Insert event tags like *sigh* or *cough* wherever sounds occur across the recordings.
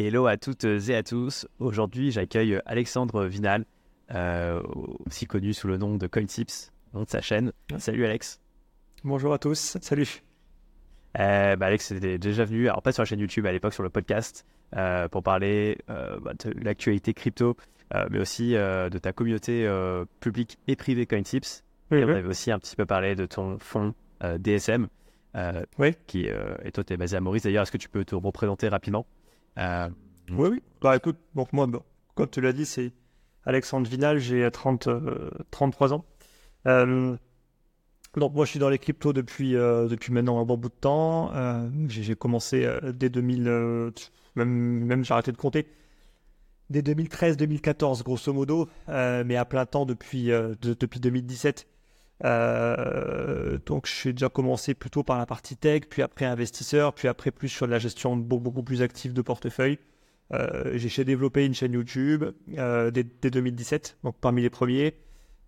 Hello à toutes et à tous. Aujourd'hui, j'accueille Alexandre Vinal, euh, aussi connu sous le nom de CoinTips, nom de sa chaîne. Salut Alex. Bonjour à tous, salut. Euh, bah, Alex était déjà venu, alors pas sur la chaîne YouTube, à l'époque sur le podcast, euh, pour parler bah, de l'actualité crypto, mais aussi de ta communauté publique et privée CoinTips. Et on avait aussi un petit peu parlé de ton fonds DSM, oui. qui, et toi, tu es basé à Maurice. D'ailleurs, est-ce que tu peux te représenter rapidement? Oui, oui. Bah écoute, donc moi, comme tu l'as dit, c'est Alexandre Vinal, j'ai 30, 33 ans. Euh, donc moi je suis dans les cryptos depuis, euh, depuis maintenant un bon bout de temps. Euh, j'ai commencé dès 2000, même, même j'ai arrêté de compter, dès 2013-2014 grosso modo, mais à plein temps depuis, depuis 2017. Donc j'ai déjà commencé plutôt par la partie tech, puis après investisseur, puis après plus sur la gestion beaucoup, plus active de portefeuille. j'ai développé une chaîne YouTube dès, dès, 2017, donc parmi les premiers.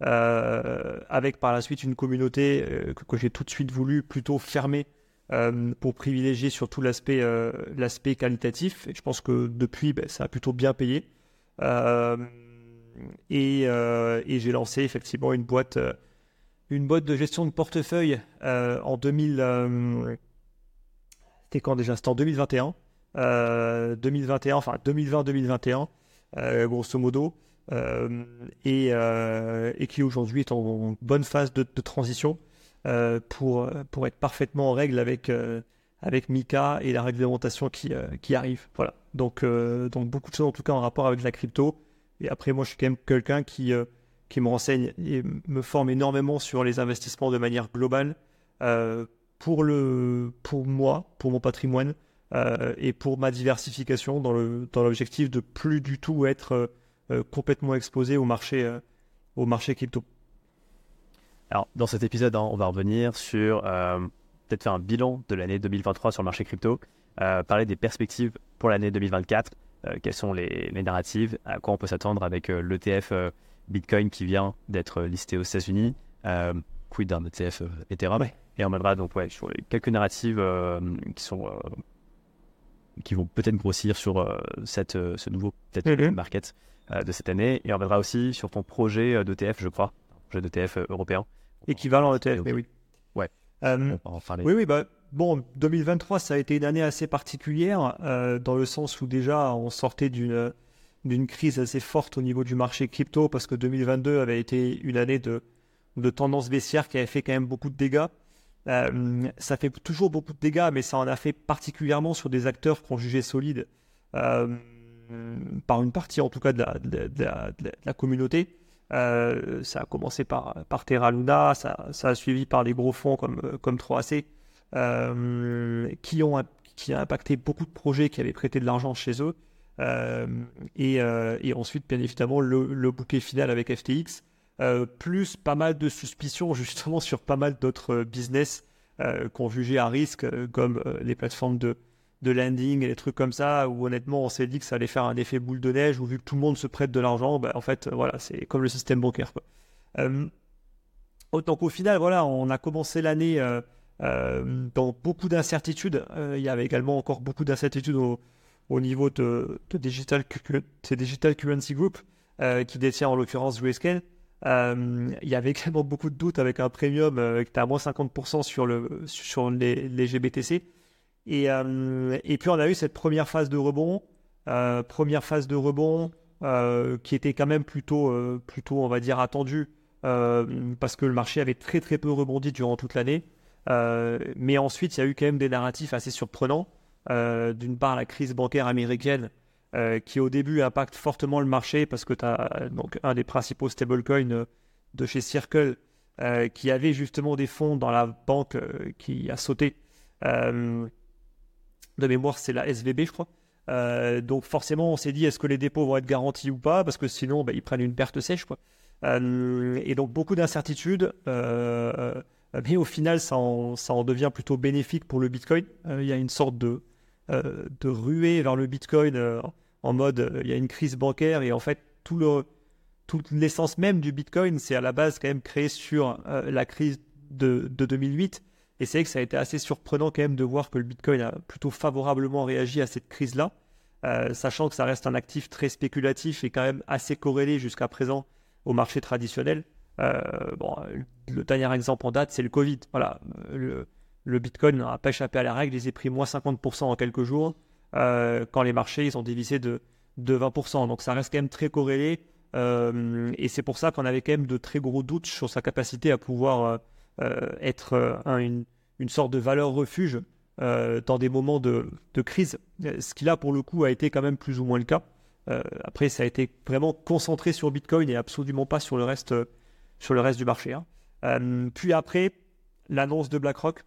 Euh, avec par la suite une communauté euh, que, j'ai tout de suite voulu plutôt fermer euh, pour privilégier surtout l'aspect qualitatif. Et je pense que depuis, ben, ça a plutôt bien payé. et j'ai lancé effectivement une boîte, une boîte de gestion de portefeuille en 2000. C'était quand déjà? C'était en 2021. 2021, enfin 2020-2021, grosso modo. Euh, euh, et, qui aujourd'hui est en bonne phase de, transition euh, pour, pour être parfaitement en règle avec, avec Mika et la réglementation qui, qui arrive. Voilà. Donc, donc beaucoup de choses en tout cas en rapport avec la crypto. Et après, moi, je suis quand même quelqu'un qui, qui me renseigne et me forme énormément sur les investissements de manière globale pour, le, pour moi, pour mon patrimoine et pour ma diversification dans l'objectif dans de plus du tout être euh, complètement exposé au marché, euh, au marché crypto. Alors, dans cet épisode, hein, on va revenir sur euh, peut-être faire un bilan de l'année 2023 sur le marché crypto, parler des perspectives pour l'année 2024, quelles sont les, narratives, à quoi on peut s'attendre avec l'ETF Bitcoin qui vient d'être listé aux États-Unis, quid d'un ETF Ethereum, et on reviendra donc ouais, sur quelques narratives qui sont qui vont peut-être grossir sur cette, ce nouveau peut-être mm-hmm. market euh, de cette année. Et on reviendra aussi sur ton projet euh, d'ETF, je crois, projet d'ETF euh, européen. Équivalent ETF, mais oui. Ouais. oui, oui, bah, bon, 2023, ça a été une année assez particulière, dans le sens où déjà on sortait d'une d'une crise assez forte au niveau du marché crypto, parce que 2022 avait été une année de, de tendance baissière qui avait fait quand même beaucoup de dégâts. ça fait toujours beaucoup de dégâts, mais ça en a fait particulièrement sur des acteurs qu'on jugeait solides. Euh, euh, par une partie en tout cas de la, communauté. Euh, ça a commencé par, par Terra Luna, ça, a suivi par des gros fonds comme, comme 3AC, euh, qui, ont, qui a impacté beaucoup de projets qui avaient prêté de l'argent chez eux. Et, et, ensuite, bien évidemment, le, bouquet final avec FTX, plus pas mal de suspicions *laughs* justement sur pas mal d'autres business qu'on jugeait à risque, comme les plateformes de, de landing et des trucs comme ça, où honnêtement on s'est dit que ça allait faire un effet boule de neige, où vu que tout le monde se prête de l'argent, bah, en fait voilà, c'est comme le système bancaire. Quoi. Euh, donc au final, voilà, on a commencé l'année euh, euh, dans beaucoup d'incertitudes. il y avait également encore beaucoup d'incertitudes au, niveau de, Digital, Digital Currency Group, qui détient en l'occurrence Grayscale. il y avait *laughs* également beaucoup de doutes avec un premium qui était à moins 50% sur, le, sur les, les GBTC. Euh, et, puis on a eu cette première phase de rebond, euh, première phase de rebond euh, qui était quand même plutôt, plutôt on va dire, attendue parce que le marché avait très très peu rebondi durant toute l'année. mais ensuite, il y a eu quand même des narratifs assez surprenants. D'une part, la crise bancaire américaine qui au début impacte fortement le marché parce que tu as donc un des principaux stablecoins de chez Circle qui avait justement des fonds dans la banque qui a sauté de mémoire, c'est la SVB, je crois. Euh, donc forcément, on s'est dit, est-ce que les dépôts vont être garantis ou pas? Parce que sinon, bah, ils prennent une perte sèche. Quoi. Euh, et donc beaucoup d'incertitudes. Euh, mais au final, ça en, ça en, devient plutôt bénéfique pour le Bitcoin. Il y a une sorte de, de ruée vers le Bitcoin en mode, il y a une crise bancaire et en fait, tout le, toute l'essence même du Bitcoin, c'est à la base quand même créé sur la crise de, de 2008 et c'est vrai que ça a été assez surprenant quand même de voir que le Bitcoin a plutôt favorablement réagi à cette crise-là. sachant que ça reste un actif très spéculatif et quand même assez corrélé jusqu'à présent au marché traditionnel. bon, le dernier exemple en date, c'est le Covid. Voilà, le, le Bitcoin n'a pas échappé à la règle, il a pris moins 50% en quelques jours, quand les marchés ils ont dévissé de, de 20%. Donc ça reste quand même très corrélé. Euh, et c'est pour ça qu'on avait quand même de très gros doutes sur sa capacité à pouvoir euh, euh, être une, sorte de valeur refuge dans des moments de, crise. Ce qui là, pour le coup, a été quand même plus ou moins le cas. après, ça a été vraiment concentré sur Bitcoin et absolument pas sur le reste, sur le reste du marché. Hein. puis après, l'annonce de BlackRock.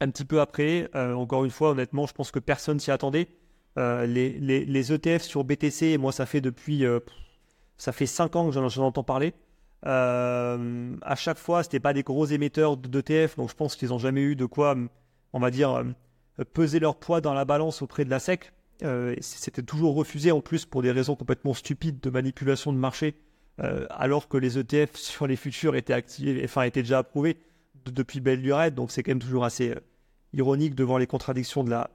Un petit peu après, encore une fois, honnêtement, je pense que personne s'y attendait. les, les, ETF sur BTC, moi, ça fait depuis ça fait 5 ans que j'en entends parler. Euh, à chaque fois, ce n'était pas des gros émetteurs d'ETF, donc je pense qu'ils n'ont jamais eu de quoi, on va dire, euh, peser leur poids dans la balance auprès de la SEC. Euh, c'était toujours refusé en plus pour des raisons complètement stupides de manipulation de marché, alors que les ETF sur les futurs étaient, activés, enfin, étaient déjà approuvés depuis belle lurette, donc c'est quand même toujours assez ironique devant les contradictions de la,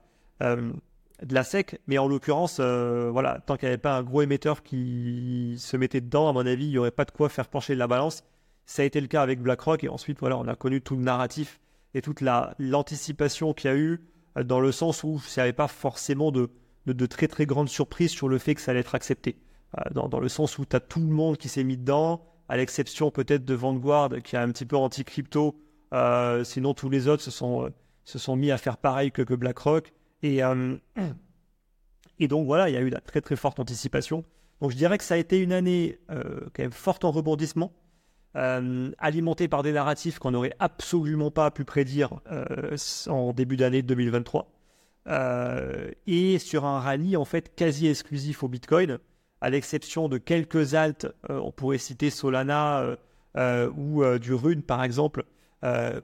de la SEC, mais en l'occurrence, euh, voilà, tant qu'il n'y avait pas un gros émetteur qui se mettait dedans, à mon avis, il n'y aurait pas de quoi faire pencher la balance. Ça a été le cas avec BlackRock, et ensuite, voilà, on a connu tout le narratif et toute l'anticipation qu'il y a eu, euh, dans le sens où il n'y avait pas forcément de, de, très très grandes surprises sur le fait que ça allait être accepté. Euh, dans, dans, le sens où tu as tout le monde qui s'est mis dedans, à l'exception peut-être de Vanguard, qui est un petit peu anti-crypto. Sinon, tous les autres se sont, se sont mis à faire pareil que, BlackRock. Et, euh, et donc voilà, il y a eu la très très forte anticipation. Donc je dirais que ça a été une année euh, quand même forte en rebondissement, euh, alimentée par des narratifs qu'on n'aurait absolument pas pu prédire en début d'année 2023. et sur un rallye en fait quasi exclusif au Bitcoin, à l'exception de quelques alts, on pourrait citer Solana ou du Rune par exemple,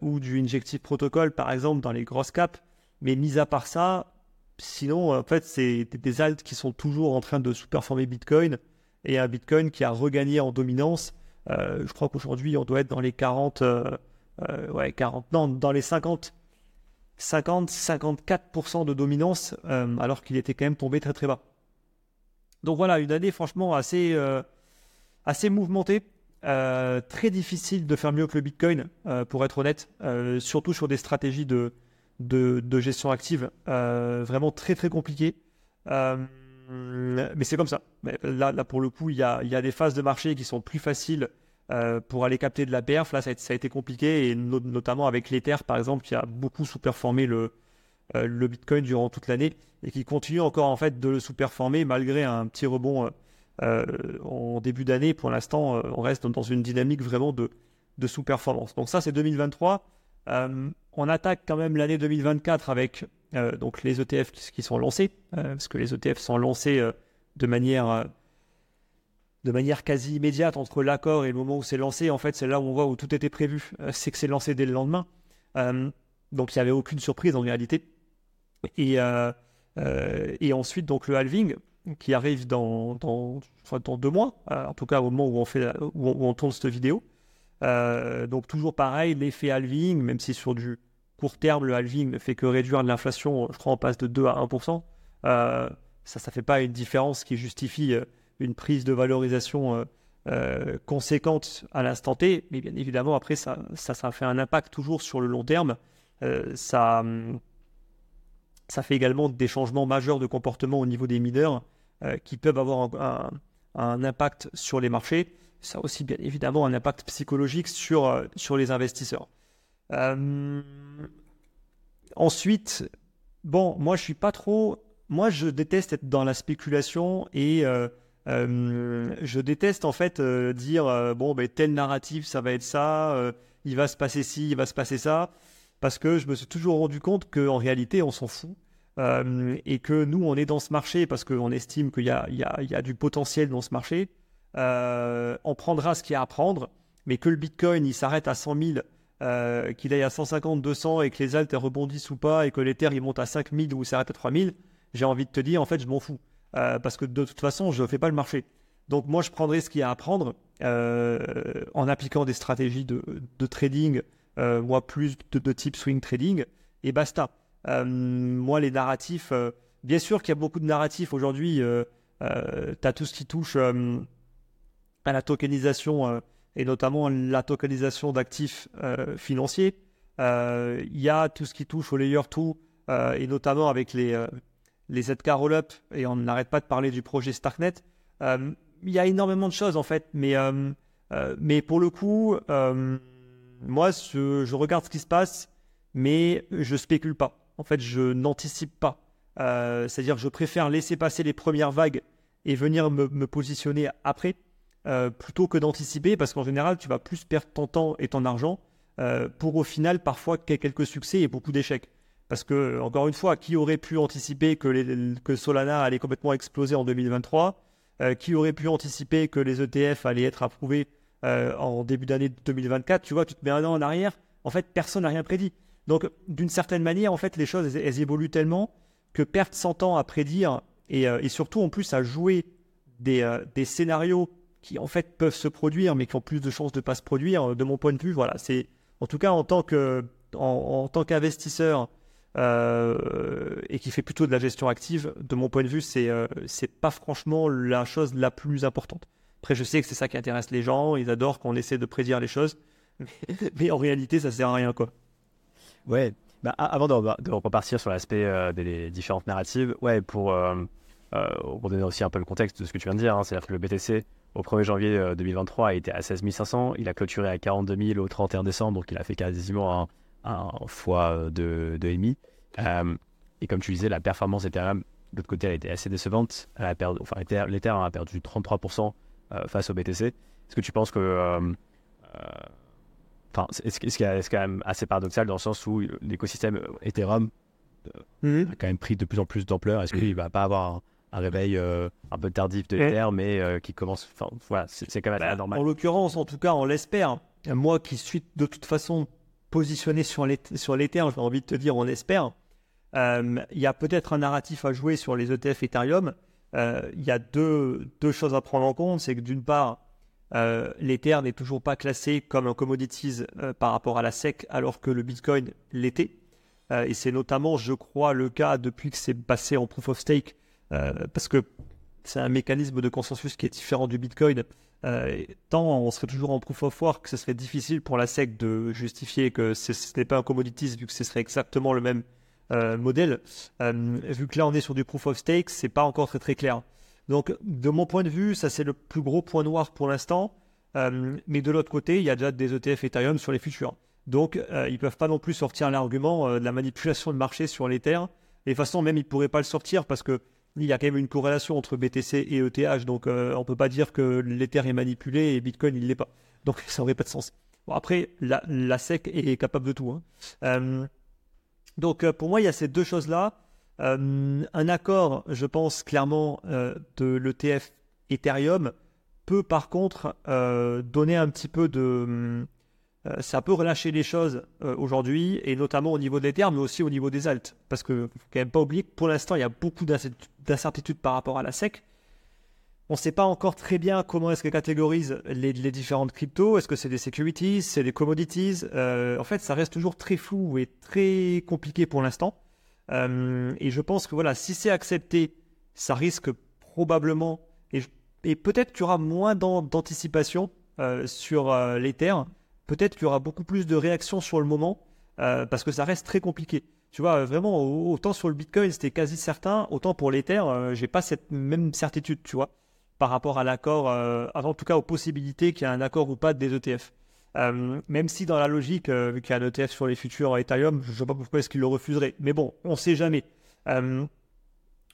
ou du Injective Protocol par exemple dans les grosses caps. Mais mis à part ça, sinon, en fait, c'est des alts qui sont toujours en train de sous-performer Bitcoin et un Bitcoin qui a regagné en dominance. Euh, je crois qu'aujourd'hui, on doit être dans les 40, euh, euh, ouais, 40, non, dans les 50, 50, 54% de dominance, alors qu'il était quand même tombé très très bas. Donc voilà, une année franchement assez, assez mouvementée. Très difficile de faire mieux que le Bitcoin, pour être honnête, surtout sur des stratégies de, de, gestion active euh, vraiment très très compliqué. Euh, mais c'est comme ça. Là, pour le coup, il y a, y a, des phases de marché qui sont plus faciles euh, pour aller capter de la perf. Là, ça a, été compliqué, et notamment avec l'Ether, par exemple, qui a beaucoup sous-performé le, le Bitcoin durant toute l'année et qui continue encore en fait de le sous-performer malgré un petit rebond en début d'année. Pour l'instant, on reste dans une dynamique vraiment de, sous-performance. Donc ça, c'est 2023. Euh, on attaque quand même l'année 2024 avec euh, donc les ETF qui, sont lancés, euh, parce que les ETF sont lancés de manière de manière quasi immédiate entre l'accord et le moment où c'est lancé. En fait, c'est là où on voit où tout était prévu, c'est que c'est lancé dès le lendemain. donc il n'y avait aucune surprise en réalité. Et, et ensuite, donc le halving qui arrive dans, dans, deux mois, en tout cas au moment où on, fait, où on tourne cette vidéo. Euh, donc toujours pareil, l'effet halving, même si sur du court terme, le halving ne fait que réduire l'inflation, je crois on passe de 2 à 1%, euh, ça ne fait pas une différence qui justifie euh, une prise de valorisation conséquente à l'instant T, mais bien évidemment après ça, ça, ça, fait un impact toujours sur le long terme. ça, ça fait également des changements majeurs de comportement au niveau des mineurs qui peuvent avoir un, impact sur les marchés ça a aussi bien évidemment un impact psychologique sur, euh, sur les investisseurs. Euh, ensuite, bon, moi je suis pas trop. Moi je déteste être dans la spéculation et euh, je déteste en fait dire bon, ben, tel narratif ça va être ça, il va se passer ci, il va se passer ça, parce que je me suis toujours rendu compte qu'en réalité on s'en fout. Et que nous, on est dans ce marché parce qu'on estime qu'il y, a, du potentiel dans ce marché. Euh, on prendra ce qu'il y a à prendre, mais que le Bitcoin il s'arrête à 100 000, euh, qu'il aille à 150, 200 et que les altes rebondissent ou pas et que l'Ether il monte à 5000 ou s'arrête à 3000, j'ai envie de te dire en fait je m'en fous euh, parce que de toute façon je ne fais pas le marché. Donc moi je prendrai ce qu'il y a à prendre en appliquant des stratégies de, trading, moi plus de, type swing trading et basta. Moi les narratifs bien sûr qu'il y a beaucoup de narratifs aujourd'hui. tu as tout ce qui touche à la tokenisation et notamment la tokenisation d'actifs financiers. Il y a tout ce qui touche au layer 2 et notamment avec les, les ZK roll-up et on n'arrête pas de parler du projet Starknet. il y a énormément de choses en fait, mais, mais pour le coup, moi, je, regarde ce qui se passe, mais je spécule pas. En fait, je n'anticipe pas. Euh, c'est-à-dire que je préfère laisser passer les premières vagues et venir me, positionner après, euh, plutôt que d'anticiper, parce qu'en général, tu vas plus perdre ton temps et ton argent euh, pour au final parfois quelques succès et beaucoup d'échecs. Parce que, encore une fois, qui aurait pu anticiper que, que Solana allait complètement exploser en 2023 Qui aurait pu anticiper que les ETF allaient être approuvés en début d'année 2024, tu vois, tu te mets un an en arrière, en fait, personne n'a rien prédit. Donc, d'une certaine manière, en fait, les choses, elles, évoluent tellement que perdre 100 ans à prédire euh, et, surtout, en plus, à jouer des, euh, des, scénarios qui, en fait, peuvent se produire, mais qui ont plus de chances de ne pas se produire, de mon point de vue, voilà, c'est, en tout cas, en tant tant qu'investisseur et qui fait plutôt de la gestion active, de mon point de vue, c'est, c'est pas franchement la chose la plus importante. Après, je sais que c'est ça qui intéresse les gens, ils adorent qu'on essaie de prédire les choses, *laughs* mais, en réalité, ça sert à rien, quoi. Ouais, bah, avant de, repartir sur l'aspect euh, des différentes narratives, ouais, pour, euh, euh, pour donner aussi un peu le contexte de ce que tu viens de dire, hein, c'est-à-dire que le BTC, au 1er janvier 2023, a été à 16 500, il a clôturé à 42 000 au 31 décembre, donc il a fait quasiment un, fois de, de EMI. et comme tu disais, la performance Ethereum, de l'autre côté, elle été assez décevante. Elle a perdu, enfin, l'Ethereum a perdu 33% euh, face au BTC. Est-ce que tu penses que. Euh, euh, enfin, est-ce qu'il est quand même assez paradoxal dans le sens où l'écosystème Ethereum mhm. a quand même pris de plus en plus d'ampleur Est-ce qu'il ne va pas avoir un réveil un peu tardif de l'Ether, mais qui commence. Enfin, voilà, c'est quand même bah, normal. En l'occurrence, en tout cas, on l'espère. Moi qui suis de toute façon positionné sur l'Ether, j'ai envie de te dire, on espère. Il y a peut-être un narratif à jouer sur les ETF Ethereum euh, il y a deux, deux, choses à prendre en compte. C'est que d'une part, euh, l'Ether n'est toujours pas classé comme un commodities euh, par rapport à la SEC, alors que le Bitcoin l'était. et c'est notamment, je crois, le cas depuis que c'est passé en proof of stake, parce que c'est un mécanisme de consensus qui est différent du Bitcoin. tant on serait toujours en proof of work, ce serait difficile pour la SEC de justifier que ce n'est pas un commodities, vu que ce serait exactement le même euh, modèle. Euh, vu que là, on est sur du proof of stake, c'est pas encore très très clair. Donc, de mon point de vue, ça c'est le plus gros point noir pour l'instant. Euh, mais de l'autre côté, il y a déjà des ETF Ethereum sur les futurs. Donc, ils peuvent pas non plus sortir l'argument de la manipulation de marché sur l'Ether. Et de toute façon, même ils pourraient pas le sortir parce que il y a quand même une corrélation entre BTC et ETH. Donc, on peut pas dire que l'Ether est manipulé et Bitcoin il l'est pas. Donc, *laughs* ça n'aurait pas de sens. Bon, après, la, SEC est capable de tout. Hein. Donc euh, pour moi, il y a ces deux choses-là. Euh, un accord, je pense clairement, euh, de l'ETF Ethereum peut par contre donner un petit peu de... ça peut relâcher les choses aujourd'hui, et notamment au niveau des termes, mais aussi au niveau des altes. Parce que faut quand même pas oublier que pour l'instant, il y a beaucoup d'incertitudes par rapport à la SEC. On ne sait pas encore très bien comment est-ce qu'elle catégorise les, différentes cryptos. Est-ce que c'est des securities, c'est des commodities? Euh, En fait, ça reste toujours très flou et très compliqué pour l'instant. Euh, et je pense que voilà, si c'est accepté, ça risque probablement et, peut-être qu'il y aura moins d'anticipation euh, sur l'Ether. Peut-être qu'il y aura beaucoup plus de réactions sur le moment parce que ça reste très compliqué. Tu vois, vraiment, autant sur le Bitcoin, c'était quasi certain, autant pour l'Ether, j'ai pas cette même certitude, tu vois par rapport à l'accord, euh, en tout cas aux possibilités qu'il y ait un accord ou pas des ETF. Euh, même si dans la logique, euh, vu qu'il y a un ETF sur les futurs Ethereum, je ne sais pas pourquoi est-ce qu'il le refuserait. Mais bon, on ne sait jamais. on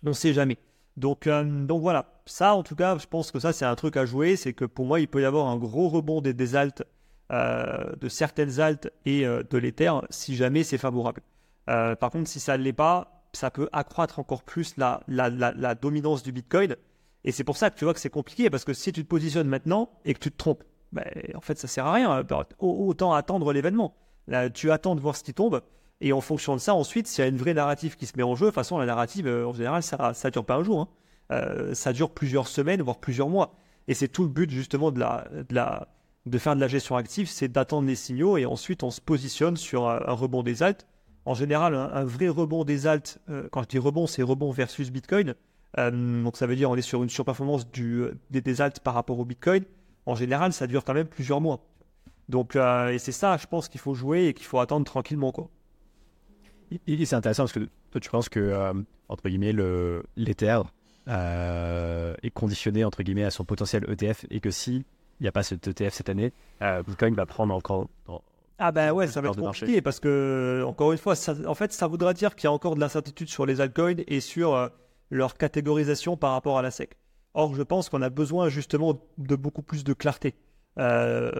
ne sait jamais. Donc, donc voilà, ça en tout cas, je pense que ça c'est un truc à jouer. C'est que pour moi, il peut y avoir un gros rebond des, altes, de certaines altes et de l'Ether si jamais c'est favorable. par contre, si ça ne l'est pas, ça peut accroître encore plus la dominance du Bitcoin. Et c'est pour ça que tu vois que c'est compliqué, parce que si tu te positionnes maintenant et que tu te trompes, ben, en fait, ça sert à rien. Bah, autant attendre l'événement. Tu attends de voir ce qui tombe, et en fonction de ça, ensuite, s'il y a une vraie narrative qui se met en jeu, de toute façon, la narrative, euh, en général, ça ne dure pas un jour. Hein. Euh, ça dure plusieurs semaines, voire plusieurs mois. Et c'est tout le but, justement, de, faire de la gestion active, c'est d'attendre les signaux, et ensuite, on se positionne sur un, rebond des altes en général, un, vrai rebond des alts, quand je dis rebond, c'est rebond versus Bitcoin. donc ça veut dire on est sur une surperformance des, des alts par rapport au Bitcoin. En général, ça dure quand même plusieurs mois. Donc, et c'est ça, je pense qu'il faut jouer et qu'il faut attendre tranquillement. Quoi. Et, c'est intéressant parce que toi, tu penses que, entre guillemets, l'Ether est conditionné, entre guillemets, à son potentiel ETF et que si il n'y a pas cet ETF cette année, euh, Bitcoin va prendre encore. ah ben ouais, ça va être compliqué parce que, encore une fois, en fait, ça voudra dire qu'il y a encore de l'incertitude sur les altcoins et sur euh, leur catégorisation par rapport à la SEC. Or, je pense qu'on a besoin justement de beaucoup plus de clarté. Euh,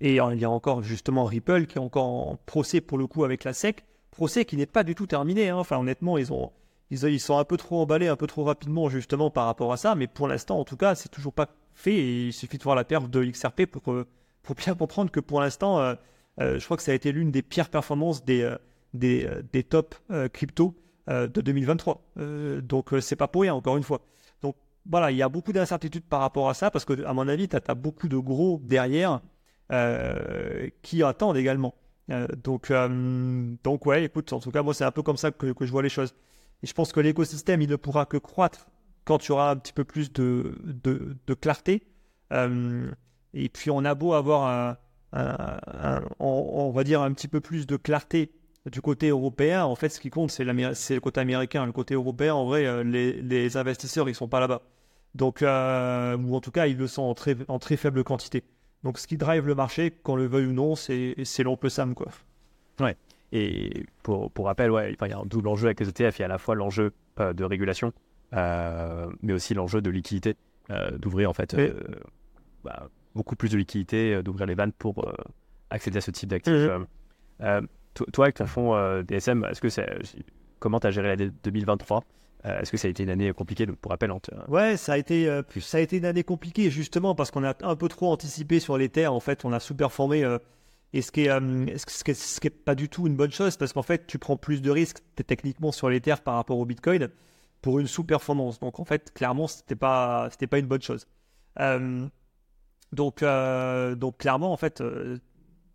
et il y a encore justement Ripple qui est encore en procès pour le coup avec la SEC. Procès qui n'est pas du tout terminé. Hein. Enfin, honnêtement, ils ont, ils, sont un peu trop emballés, un peu trop rapidement justement par rapport à ça. Mais pour l'instant, en tout cas, c'est toujours pas fait. Il suffit de voir la perte de XRP pour, pour bien comprendre que pour l'instant, euh, euh, je crois que ça a été l'une des pires performances des, des, des top crypto de 2023. donc c'est pas pour rien, encore une fois. Voilà, il y a beaucoup d'incertitudes par rapport à ça parce que, à mon avis, tu as, beaucoup de gros derrière qui attendent également. donc, donc ouais, écoute, en tout cas, moi, c'est un peu comme ça que, je vois les choses. Et je pense que l'écosystème, il ne pourra que croître quand tu auras un petit peu plus de, de, clarté. Euh, et puis on a beau avoir un, on, va dire un petit peu plus de clarté du côté européen, en fait ce qui compte c'est le côté américain. Le côté européen, en vrai, euh, les, les investisseurs ils sont pas là-bas. Donc, euh, ou en tout cas ils le sont en très, en très faible quantité. Donc ce qui drive le marché, qu'on le veuille ou non, c'est l'oncle Sam quoi. Ouais. Et pour, pour rappel, ouais, il y a un double enjeu avec les ETF. Il y a à la fois l'enjeu de régulation, euh, mais aussi l'enjeu de liquidité, euh, d'ouvrir en fait euh, bah, beaucoup plus de liquidité, d'ouvrir les vannes pour accéder à ce type d'actifs. Mhm. Toi, avec ton fonds DSM, est-ce que c'est, comment tu as géré l'année 2023 Est-ce que ça a été une année compliquée Pour rappel, hein, ouais, ça a été ça a été une année compliquée justement parce qu'on a un peu trop anticipé sur les terres. En fait, on a sous-performé et ce qui, est, ce, qui ce qui est pas du tout une bonne chose parce qu'en fait, tu prends plus de risques techniquement sur les terres par rapport au Bitcoin pour une sous-performance. Donc en fait, clairement, c'était pas, c'était pas une bonne chose. Euh, donc, euh, donc clairement, en fait, euh,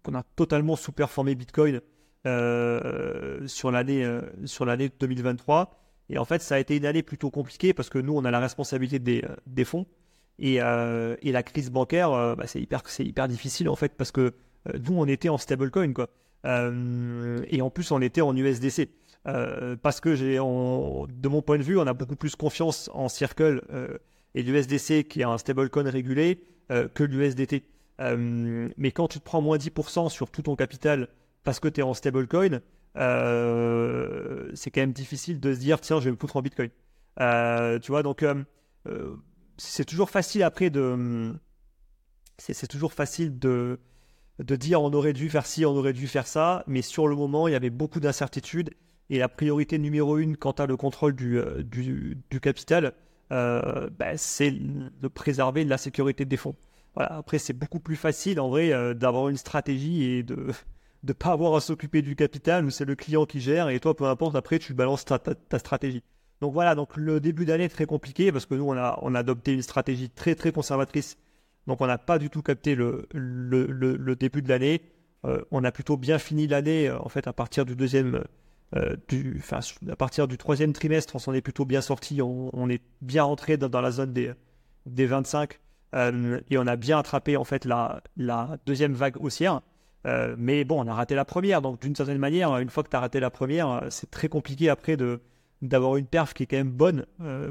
on a totalement sous-performé Bitcoin sur l'année, sur l'année 2023. Et en fait, ça a été une année plutôt compliquée parce que nous, on a la responsabilité des, des fonds. Et, et, la crise bancaire, bah, c'est hyper, c'est hyper difficile en fait parce que nous, on était en stablecoin quoi. et en plus, on était en USDC. Euh, parce que j'ai, de mon point de vue, on a beaucoup plus confiance en Circle euh, et l'USDC qui est un stablecoin régulé euh, que l'USDT. mais quand tu te prends moins 10% sur tout ton capital parce que tu es en stablecoin, c'est quand même difficile de se dire tiens, je vais me foutre en Bitcoin. tu vois, donc c'est toujours facile après de. C'est toujours facile de, de dire on aurait dû faire ci, on aurait dû faire ça, mais sur le moment, il y avait beaucoup d'incertitudes et la priorité numéro une quant à le contrôle du, euh, du, capital, euh, bah, c'est de préserver la sécurité des fonds. Voilà. Après, c'est beaucoup plus facile en vrai euh, d'avoir une stratégie et de ne pas avoir à s'occuper du capital où c'est le client qui gère et toi, peu importe, après, tu balances ta, ta, stratégie. Donc voilà, donc le début d'année est très compliqué parce que nous, on a, on a adopté une stratégie très très conservatrice. Donc on n'a pas du tout capté le, le, le, début de l'année. on a plutôt bien fini l'année en fait à partir du deuxième euh, du, à partir du troisième trimestre, on s'en est plutôt bien sorti. On, est bien rentré dans, la zone des, des 25 euh, et on a bien attrapé en fait la, la deuxième vague haussière. Euh, mais bon, on a raté la première. Donc d'une certaine manière, une fois que tu as raté la première, c'est très compliqué après de d'avoir une perf qui est quand même bonne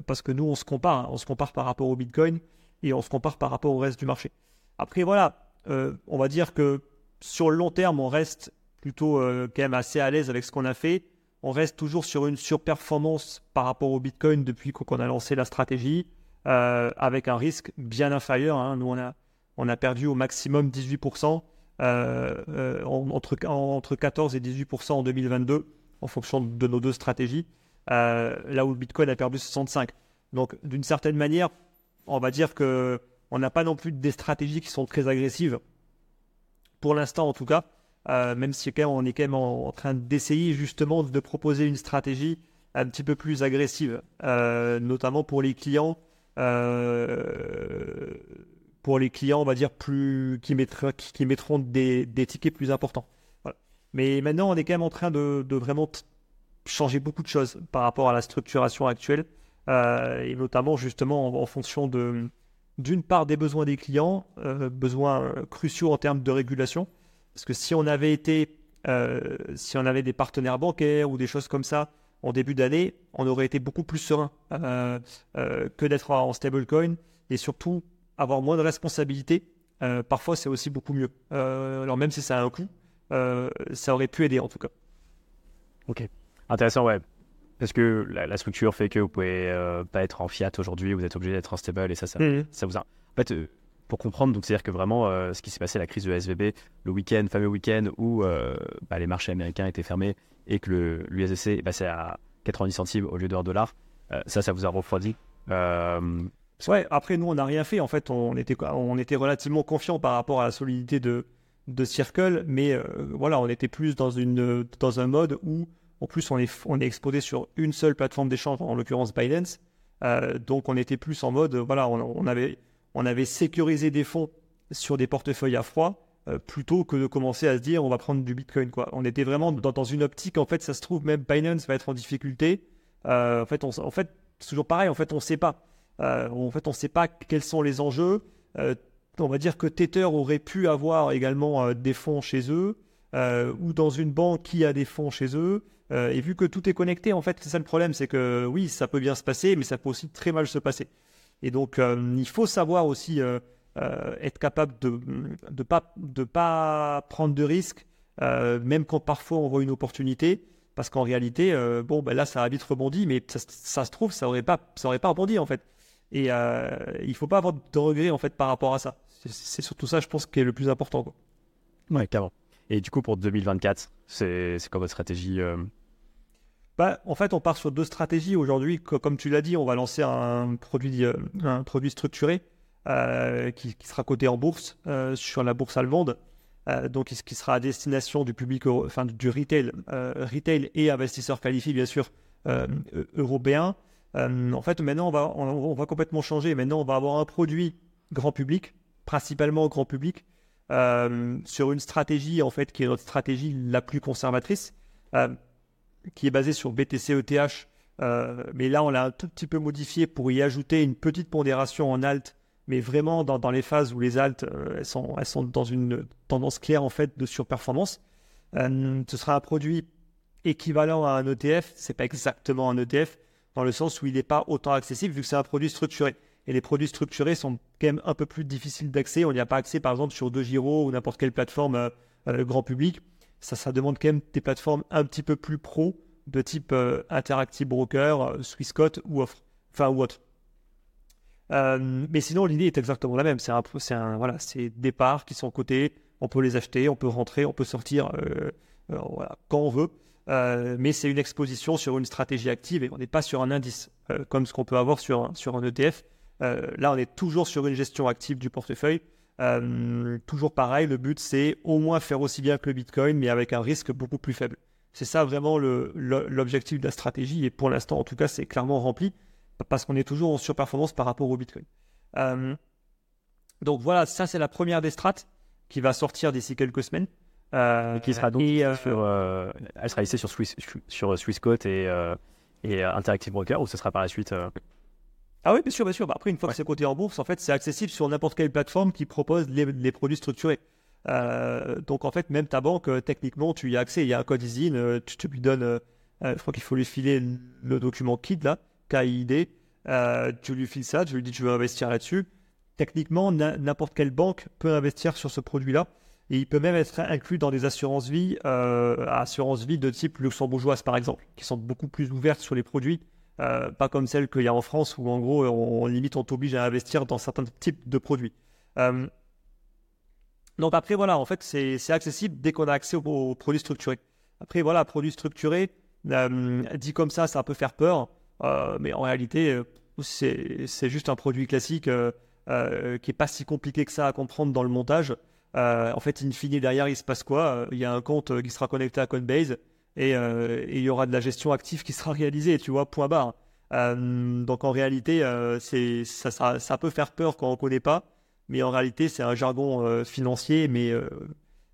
parce que nous on se compare, hein. on se compare par rapport au Bitcoin et on se compare par rapport au reste du marché. Après voilà, on va dire que sur le long terme, on reste plutôt euh, quand même assez à l'aise avec ce qu'on a fait. On reste toujours sur une surperformance par rapport au Bitcoin depuis qu'on a lancé la stratégie, euh, avec un risque bien inférieur. Hein. Nous, on a, on a perdu au maximum 18%, euh, entre, entre 14 et 18% en 2022, en fonction de nos deux stratégies, là où le Bitcoin a perdu 65. Donc, d'une certaine manière, on va dire que on n'a pas non plus des stratégies qui sont très agressives, pour l'instant en tout cas. Euh, même si on est quand même en, train d'essayer justement de proposer une stratégie un petit peu plus agressive, euh, notamment pour les clients, euh, pour les clients, on va dire plus qui, mettront, qui, mettront des, tickets plus importants. Mais maintenant, on est quand même en train de, vraiment changer beaucoup de choses par rapport à la structuration actuelle, et notamment justement en, fonction de, d'une part des besoins des clients, besoins cruciaux en termes de régulation, parce que si on avait été, si on avait des partenaires bancaires ou des choses comme ça, en début d'année, on aurait été beaucoup plus serein euh, euh, que d'être en stablecoin. Et surtout avoir moins de responsabilités. Euh, parfois, c'est aussi beaucoup mieux. alors même si ça a un coût, ça aurait pu aider en tout cas. Ok, intéressant, ouais. Parce que la, structure fait que vous pouvez pas être en fiat aujourd'hui, vous êtes obligé d'être en stable et ça, ça, mmh. ça vous a. En fait, pour comprendre, donc c'est-à-dire que vraiment, ce qui s'est passé, la crise de SVB, le week-end, fameux week-end où bah, les marchés américains étaient fermés et que l'USDC est passé à 90 centimes au lieu de 1 dollar, euh, ça, ça vous a refroidi euh, Ouais, après, nous, on n'a rien fait. En fait, on était, on était relativement confiant par rapport à la solidité de, Circle, mais euh, voilà, on était plus dans, une, dans un mode où, en plus, on est, on est exposé sur une seule plateforme d'échange, en l'occurrence Binance. donc, on était plus en mode, voilà, on, avait, on avait sécurisé des fonds sur des portefeuilles à froid euh, plutôt que de commencer à se dire on va prendre du Bitcoin. Quoi. On était vraiment dans, une optique, en fait, ça se trouve, même Binance va être en difficulté. Euh, en fait, en fait c'est toujours pareil, en fait, on ne sait pas. Euh, en fait, on ne sait pas quels sont les enjeux. on va dire que Tether aurait pu avoir également des fonds chez eux, ou dans une banque qui a des fonds chez eux. et vu que tout est connecté, en fait, c'est ça le problème, c'est que oui, ça peut bien se passer, mais ça peut aussi très mal se passer. Et donc, il faut savoir aussi euh, être capable de ne pas, prendre de risques, euh, même quand parfois on voit une opportunité, parce qu'en réalité, euh, bon, ben là, ça a vite rebondi, mais ça, se trouve, ça n'aurait pas rebondi, en fait. Et il ne faut pas avoir de regrets, en fait, par rapport à ça. C'est surtout ça, je pense, qui est le plus important. Quoi. Ouais, carrément. Et du coup, pour 2024, c'est quoi votre stratégie bah, en fait, on part sur deux stratégies aujourd'hui. Comme tu l'as dit, on va lancer un produit, un produit structuré euh, qui, sera coté en bourse euh, sur la bourse allemande. Euh, donc, qui sera à destination du public, enfin du retail, retail et investisseurs qualifiés, bien sûr, européens. En fait, maintenant, on va, on, va complètement changer. Maintenant, on va avoir un produit grand public, principalement grand public, sur une stratégie, en fait, qui est notre stratégie la plus conservatrice, qui est basée sur BTC ETH. mais là, on l'a un tout petit peu modifié pour y ajouter une petite pondération en alt mais vraiment dans, les phases où les altes euh, elles, sont, elles sont dans une tendance claire en fait de surperformance. Euh, ce sera un produit équivalent à un ETF, c'est pas exactement un ETF dans le sens où il n'est pas autant accessible vu que c'est un produit structuré. Et les produits structurés sont quand même un peu plus difficiles d'accès. On n'y a pas accès par exemple sur DeGiro ou n'importe quelle plateforme euh, grand public. Ça, ça demande quand même des plateformes un petit peu plus pro de type Interactive Broker, Swissquote ou offre, enfin ou autre. Euh, mais sinon, l'idée est exactement la même. C'est un, un, voilà, des parts qui sont cotées. On peut les acheter, on peut rentrer, on peut sortir euh, euh, voilà, quand on veut. Mais c'est une exposition sur une stratégie active et on n'est pas sur un indice comme ce qu'on peut avoir sur un, sur un ETF. là, on est toujours sur une gestion active du portefeuille. toujours pareil, le but c'est au moins faire aussi bien que le Bitcoin, mais avec un risque beaucoup plus faible. C'est ça vraiment l'objectif de la stratégie et pour l'instant, en tout cas, c'est clairement rempli parce qu'on est toujours en surperformance par rapport au Bitcoin. Euh, donc voilà, ça c'est la première des strates qui va sortir d'ici quelques semaines. Euh, qui sera donc euh, sur, elle sera listée sur, Swiss, sur Swissquote et, et Interactive Broker ou ce sera par la suite Ah oui, bien sûr, bien sûr. Bah, après, une fois que c'est coté en bourse, en fait, c'est accessible sur n'importe quelle plateforme qui propose les, produits structurés. donc en fait, même ta banque, techniquement, tu y as accès. Il y a un code ISIN, tu, tu lui donnes, je crois qu'il faut lui filer le document KID là. KID, euh, tu lui files ça, tu lui dis tu veux investir là-dessus. Techniquement, n'importe quelle banque peut investir sur ce produit-là. Et il peut même être inclus dans des assurances vie, euh, assurances vie de type luxembourgeoise par exemple, qui sont beaucoup plus ouvertes sur les produits, euh, pas comme celles qu'il y a en France où en gros on, limite on t'oblige à investir dans certains types de produits. Euh, donc après voilà, en fait c'est accessible dès qu'on a accès aux, produits structurés. Après voilà, produits structurés, dit comme ça, ça peut faire peur. Mais en réalité, c'est juste un produit classique qui n'est pas si compliqué que ça à comprendre dans le montage. En fait, in fine, derrière, il se passe quoi? Il y a un compte qui sera connecté à Coinbase et, il y aura de la gestion active qui sera réalisée, tu vois, point barre. donc en réalité, ça, peut faire peur quand on ne connaît pas, mais en réalité, c'est un jargon financier, mais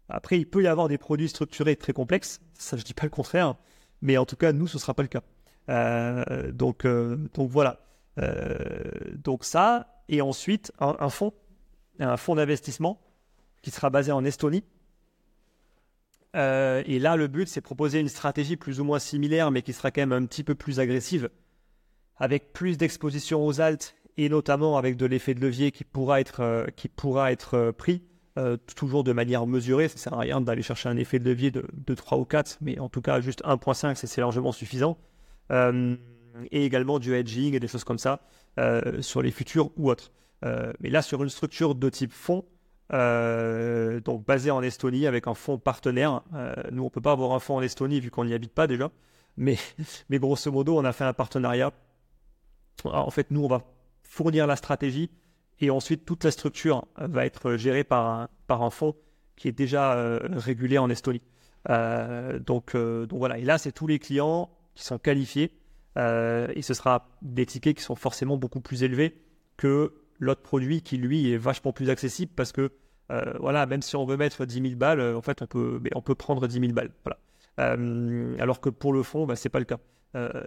Après, il peut y avoir des produits structurés très complexes, ça je dis pas le contraire, mais en tout cas, nous, ce sera pas le cas. Euh, donc, euh, donc voilà. donc ça, et ensuite un, fonds, un fonds d'investissement qui sera basé en Estonie. et là, le but, c'est proposer une stratégie plus ou moins similaire, mais qui sera quand même un petit peu plus agressive, avec plus d'exposition aux altes et notamment avec de l'effet de levier qui pourra être, qui pourra être pris euh, toujours de manière mesurée. Ça sert à rien d'aller chercher un effet de levier de, 3 ou 4, mais en tout cas, juste 1.5, c'est largement suffisant. Euh, et également du hedging et des choses comme ça euh, sur les futurs ou autres. mais là, sur une structure de type fonds, donc basé en Estonie avec un fonds partenaire. nous, on peut pas avoir un fonds en Estonie vu qu'on n'y habite pas déjà. Mais, *laughs* mais grosso modo, on a fait un partenariat. En fait, nous, on va fournir la stratégie et ensuite, toute la structure va être gérée par un, par un fonds qui est déjà euh, régulé en Estonie. Euh, donc, euh, donc voilà. Et là, c'est tous les clients qui sont qualifiés. et ce sera des tickets qui sont forcément beaucoup plus élevés que l'autre produit qui, lui, est vachement plus accessible parce que, voilà, même si on veut mettre 10 000 balles, en fait, on peut, on peut prendre 10 000 balles. Voilà. alors que pour le fonds, bah, ce n'est pas le cas.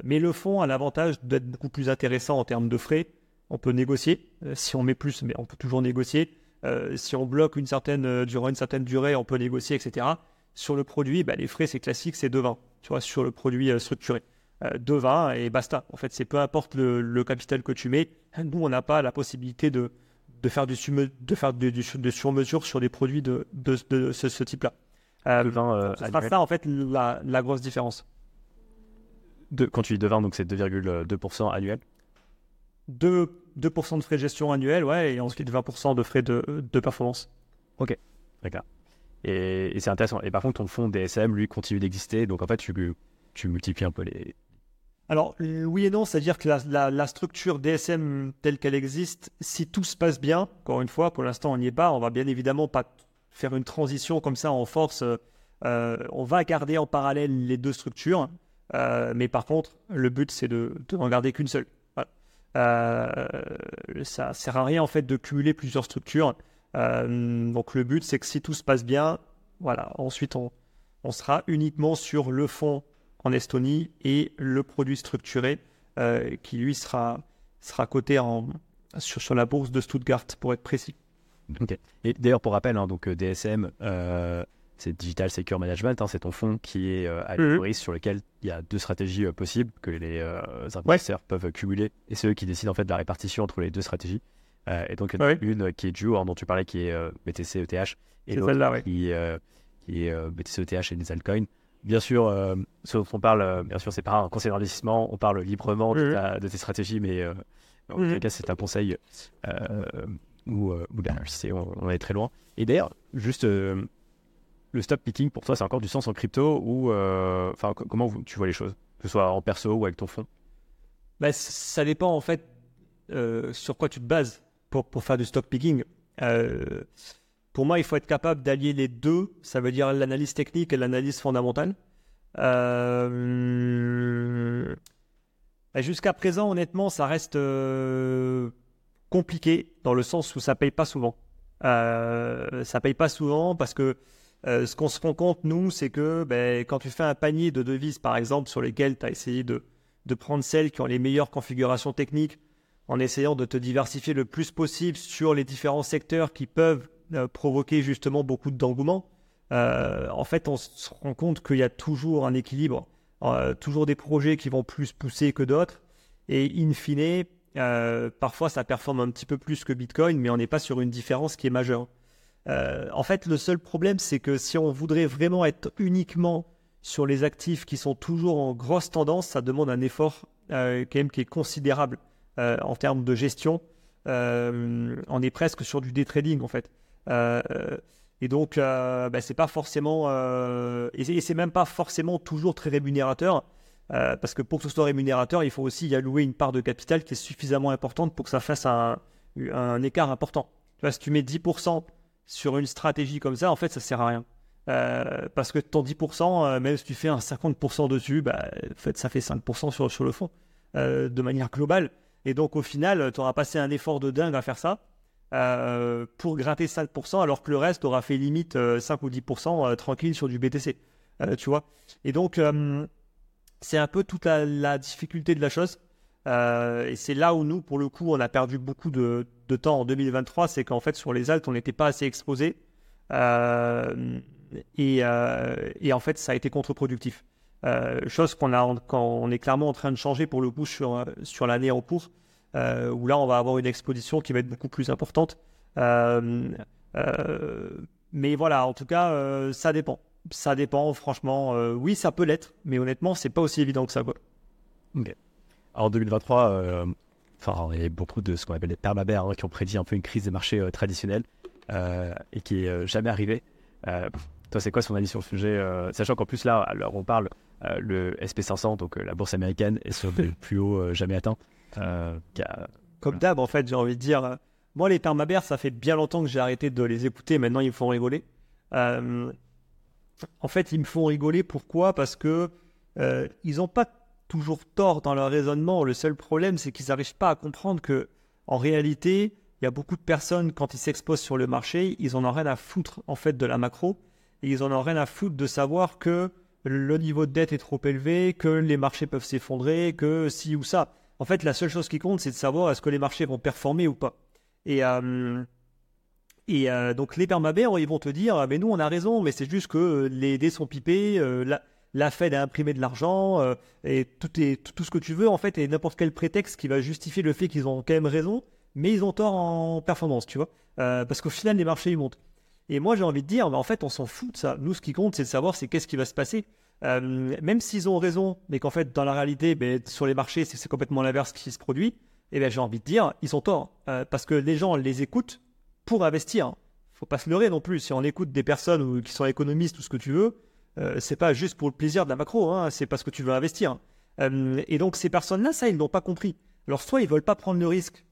mais le fonds a l'avantage d'être beaucoup plus intéressant en termes de frais on peut négocier. Euh, si on met plus, mais on peut toujours négocier. Euh, si on bloque une certaine, euh, durant une certaine durée, on peut négocier, etc. Sur le produit, bah, les frais, c'est classique, c'est 2,20. Tu vois, sur le produit structuré. 2,20 et basta. En fait, c'est peu importe le, capital que tu mets. Nous, on n'a pas la possibilité de, de faire, du, de faire du, de sur-mesure sur des produits de, de, ce, type-là. Euh, c'est ça, en fait, la, la grosse différence. De, quand tu dis 2,20, donc c'est 2,2% annuel? 2, 2 de frais de gestion annuels, ouais, et ensuite 20% de frais de, de performance. Ok, d'accord. Et, et c'est intéressant. Et par contre, ton fonds DSM, lui, continue d'exister. Donc en fait, tu, tu multiplies un peu les. Alors, oui et non, c'est-à-dire que la, structure DSM telle qu'elle existe, si tout se passe bien, encore une fois, pour l'instant, on n'y est pas, on va bien évidemment pas faire une transition comme ça en force. Euh, on va garder en parallèle les deux structures, euh, mais par contre, le but, c'est de n'en garder qu'une seule. Euh, ça sert à rien en fait de cumuler plusieurs structures. Euh, donc le but c'est que si tout se passe bien, voilà, ensuite on, sera uniquement sur le fonds en Estonie et le produit structuré euh, qui lui sera, sera coté en, sur, sur la bourse de Stuttgart pour être précis. Et d'ailleurs pour rappel, hein, donc DSM, c'est Digital Secure Management, hein, c'est ton fonds qui est euh, à mhm. sur lequel il y a deux stratégies euh, possibles que les euh, investisseurs peuvent cumuler et c'est eux qui décident en fait de la répartition entre les deux stratégies. et donc une qui est Duo, dont tu parlais qui est BTC ETH et l'autre qui, qui, est BTC ETH et des altcoins. Bien sûr, ce dont on parle, bien sûr, c'est pas un conseil d'investissement, on parle librement de, tes stratégies, mais en tout cas, c'est un conseil ou on, on, est très loin. Et d'ailleurs, juste le stop picking pour toi, c'est encore du sens en crypto ou euh, enfin comment tu vois les choses, que ce soit en perso ou avec ton fonds? Bah, Ça dépend en fait euh, sur quoi tu te bases pour, pour faire du stock picking. Euh, pour moi, il faut être capable d'allier les deux, ça veut dire l'analyse technique et l'analyse fondamentale. Bah, jusqu'à présent, honnêtement, ça reste compliqué dans le sens où ça paye pas souvent. ça paye pas souvent parce que euh, ce qu'on se rend compte, nous, c'est que ben, quand tu fais un panier de devises, par exemple, sur lesquelles tu as essayé de, prendre celles qui ont les meilleures configurations techniques, en essayant de te diversifier le plus possible sur les différents secteurs qui peuvent euh, provoquer justement beaucoup d'engouement, euh, en fait, on se rend compte qu'il y a toujours un équilibre, toujours des projets qui vont plus pousser que d'autres, et in fine, parfois ça performe un petit peu plus que Bitcoin, mais on n'est pas sur une différence qui est majeure. Euh, en fait, le seul problème, c'est que si on voudrait vraiment être uniquement sur les actifs qui sont toujours en grosse tendance, ça demande un effort euh, quand même qui est considérable euh, en termes de gestion. on est presque sur du day trading en fait. Et donc, bah, c'est pas forcément, et c'est même pas forcément toujours très rémunérateur. parce que pour que ce soit rémunérateur, il faut aussi y allouer une part de capital qui est suffisamment importante pour que ça fasse un, écart important. Tu vois, si tu mets 10% sur une stratégie comme ça, en fait, ça sert à rien. Euh, parce que ton 10%, euh, même si tu fais un 50% dessus, bah, en fait, ça fait 5% sur, sur le fond, euh, de manière globale. Et donc, au final, tu auras passé un effort de dingue à faire ça. Pour gratter 5%, alors que le reste aura fait limite 5 ou 10% tranquille sur du BTC. tu vois Et donc, c'est un peu toute la, difficulté de la chose. et c'est là où nous, pour le coup, on a perdu beaucoup de, temps en 2023, c'est qu'en fait, sur les altes, on n'était pas assez exposé. Et, en fait, ça a été contre-productif. Euh, chose qu'on a, est clairement en train de changer pour le coup sur, sur l'année en cours, euh, où là on va avoir une exposition qui va être beaucoup plus importante. Euh, mais voilà, en tout cas, ça dépend. Ça dépend, franchement. oui, ça peut l'être, mais honnêtement, c'est pas aussi évident que ça. Quoi. en 2023, enfin, il y a beaucoup de ce qu'on appelle les permabères hein, qui ont prédit un peu une crise des marchés traditionnels et qui est jamais arrivée. toi, c'est quoi son avis sur le sujet Sachant qu'en plus, là, alors on parle euh, le SP500, donc euh, la bourse américaine, est sur le *laughs* plus haut euh, jamais atteint. Comme d'hab, en fait, j'ai envie de dire. Moi, les permabères, ça fait bien longtemps que j'ai arrêté de les écouter. Maintenant, ils me font rigoler. en fait, ils me font rigoler. Pourquoi? Parce que ils n'ont pas toujours tort dans leur raisonnement. Le seul problème, c'est qu'ils n'arrivent pas à comprendre que, en réalité, il y a beaucoup de personnes, quand ils s'exposent sur le marché, ils en ont rien à foutre, en fait, de la macro. Et ils en ont rien à foutre de savoir que le niveau de dette est trop élevé, que les marchés peuvent s'effondrer, que si ou ça. En fait, la seule chose qui compte, c'est de savoir est-ce que les marchés vont performer ou pas. Et, euh, et euh, donc les permabères, ils vont te dire, mais nous on a raison, mais c'est juste que les dés sont pipés, euh, la, Fed a imprimé de l'argent, et tout, tout, ce que tu veux, en fait, et n'importe quel prétexte qui va justifier le fait qu'ils ont quand même raison, mais ils ont tort en performance, tu vois. parce qu'au final, les marchés, ils montent. Et moi, j'ai envie de dire, mais en fait, on s'en fout de ça. Nous, ce qui compte, c'est de savoir c'est qu'est-ce qui va se passer. Euh, même s'ils ont raison, mais qu'en fait, dans la réalité, ben, sur les marchés, c'est complètement l'inverse qui se produit, eh bien, j'ai envie de dire, ils ont tort. Euh, parce que les gens les écoutent pour investir. faut pas se leurrer non plus. Si on écoute des personnes qui sont économistes ou ce que tu veux, euh, c'est pas juste pour le plaisir de la macro, hein, c'est parce que tu veux investir. Euh, et donc, ces personnes-là, ça, ils n'ont pas compris. Alors, soit ils veulent pas prendre le risque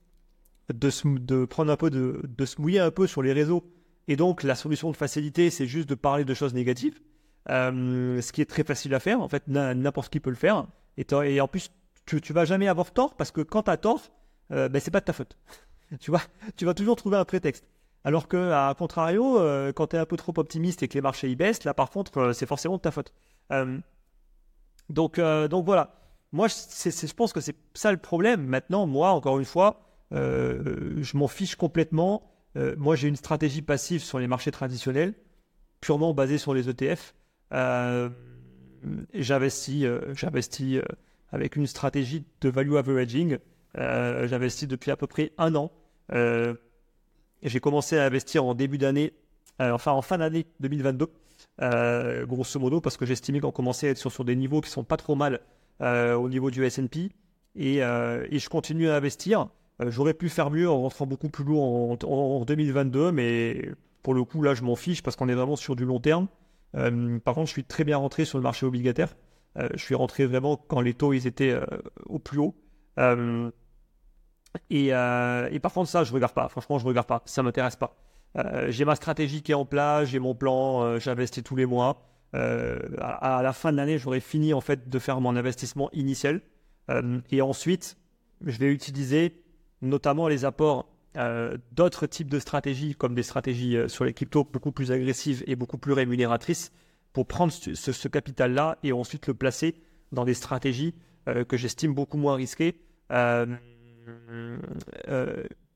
de, de prendre un peu de, de se mouiller un peu sur les réseaux et donc, la solution de facilité, c'est juste de parler de choses négatives, euh, ce qui est très facile à faire. En fait, n'importe qui peut le faire. Et, en plus, tu, tu vas jamais avoir tort parce que quand tu as tort, euh, ben, c'est pas de ta faute. *laughs* tu vois, tu vas toujours trouver un prétexte. Alors que, à contrario, euh, quand tu es un peu trop optimiste et que les marchés y baissent, là par contre, euh, c'est forcément de ta faute. donc, donc voilà. Moi, je pense que c'est ça le problème. Maintenant, moi, encore une fois, je m'en fiche complètement moi, j'ai une stratégie passive sur les marchés traditionnels, purement basée sur les ETF. Euh, j'investis, euh, j'investis avec une stratégie de value averaging. j'investis depuis à peu près un an. j'ai commencé à investir en début d'année, enfin en fin d'année 2022, grosso modo, parce que j'estimais qu'on commençait à être sur, des niveaux qui sont pas trop mal au niveau du S&P. Et, je continue à investir. Euh, j'aurais pu faire mieux en rentrant beaucoup plus lourd en, 2022, mais pour le coup, là, je m'en fiche parce qu'on est vraiment sur du long terme. Euh, par contre, je suis très bien rentré sur le marché obligataire. Euh, je suis rentré vraiment quand les taux ils étaient au plus haut. Et, par contre, ça, je regarde pas. Franchement, je regarde pas. Ça m'intéresse pas. j'ai ma stratégie qui est en place, j'ai mon plan, j'investis tous les mois. À, à, la fin de l'année, j'aurai fini en fait de faire mon investissement initial. et ensuite, je vais utiliser notamment les apports euh, d'autres types de stratégies, comme des stratégies euh, sur les cryptos beaucoup plus agressives et beaucoup plus rémunératrices, pour prendre ce, capital-là et ensuite le placer dans des stratégies euh, que j'estime beaucoup moins risquées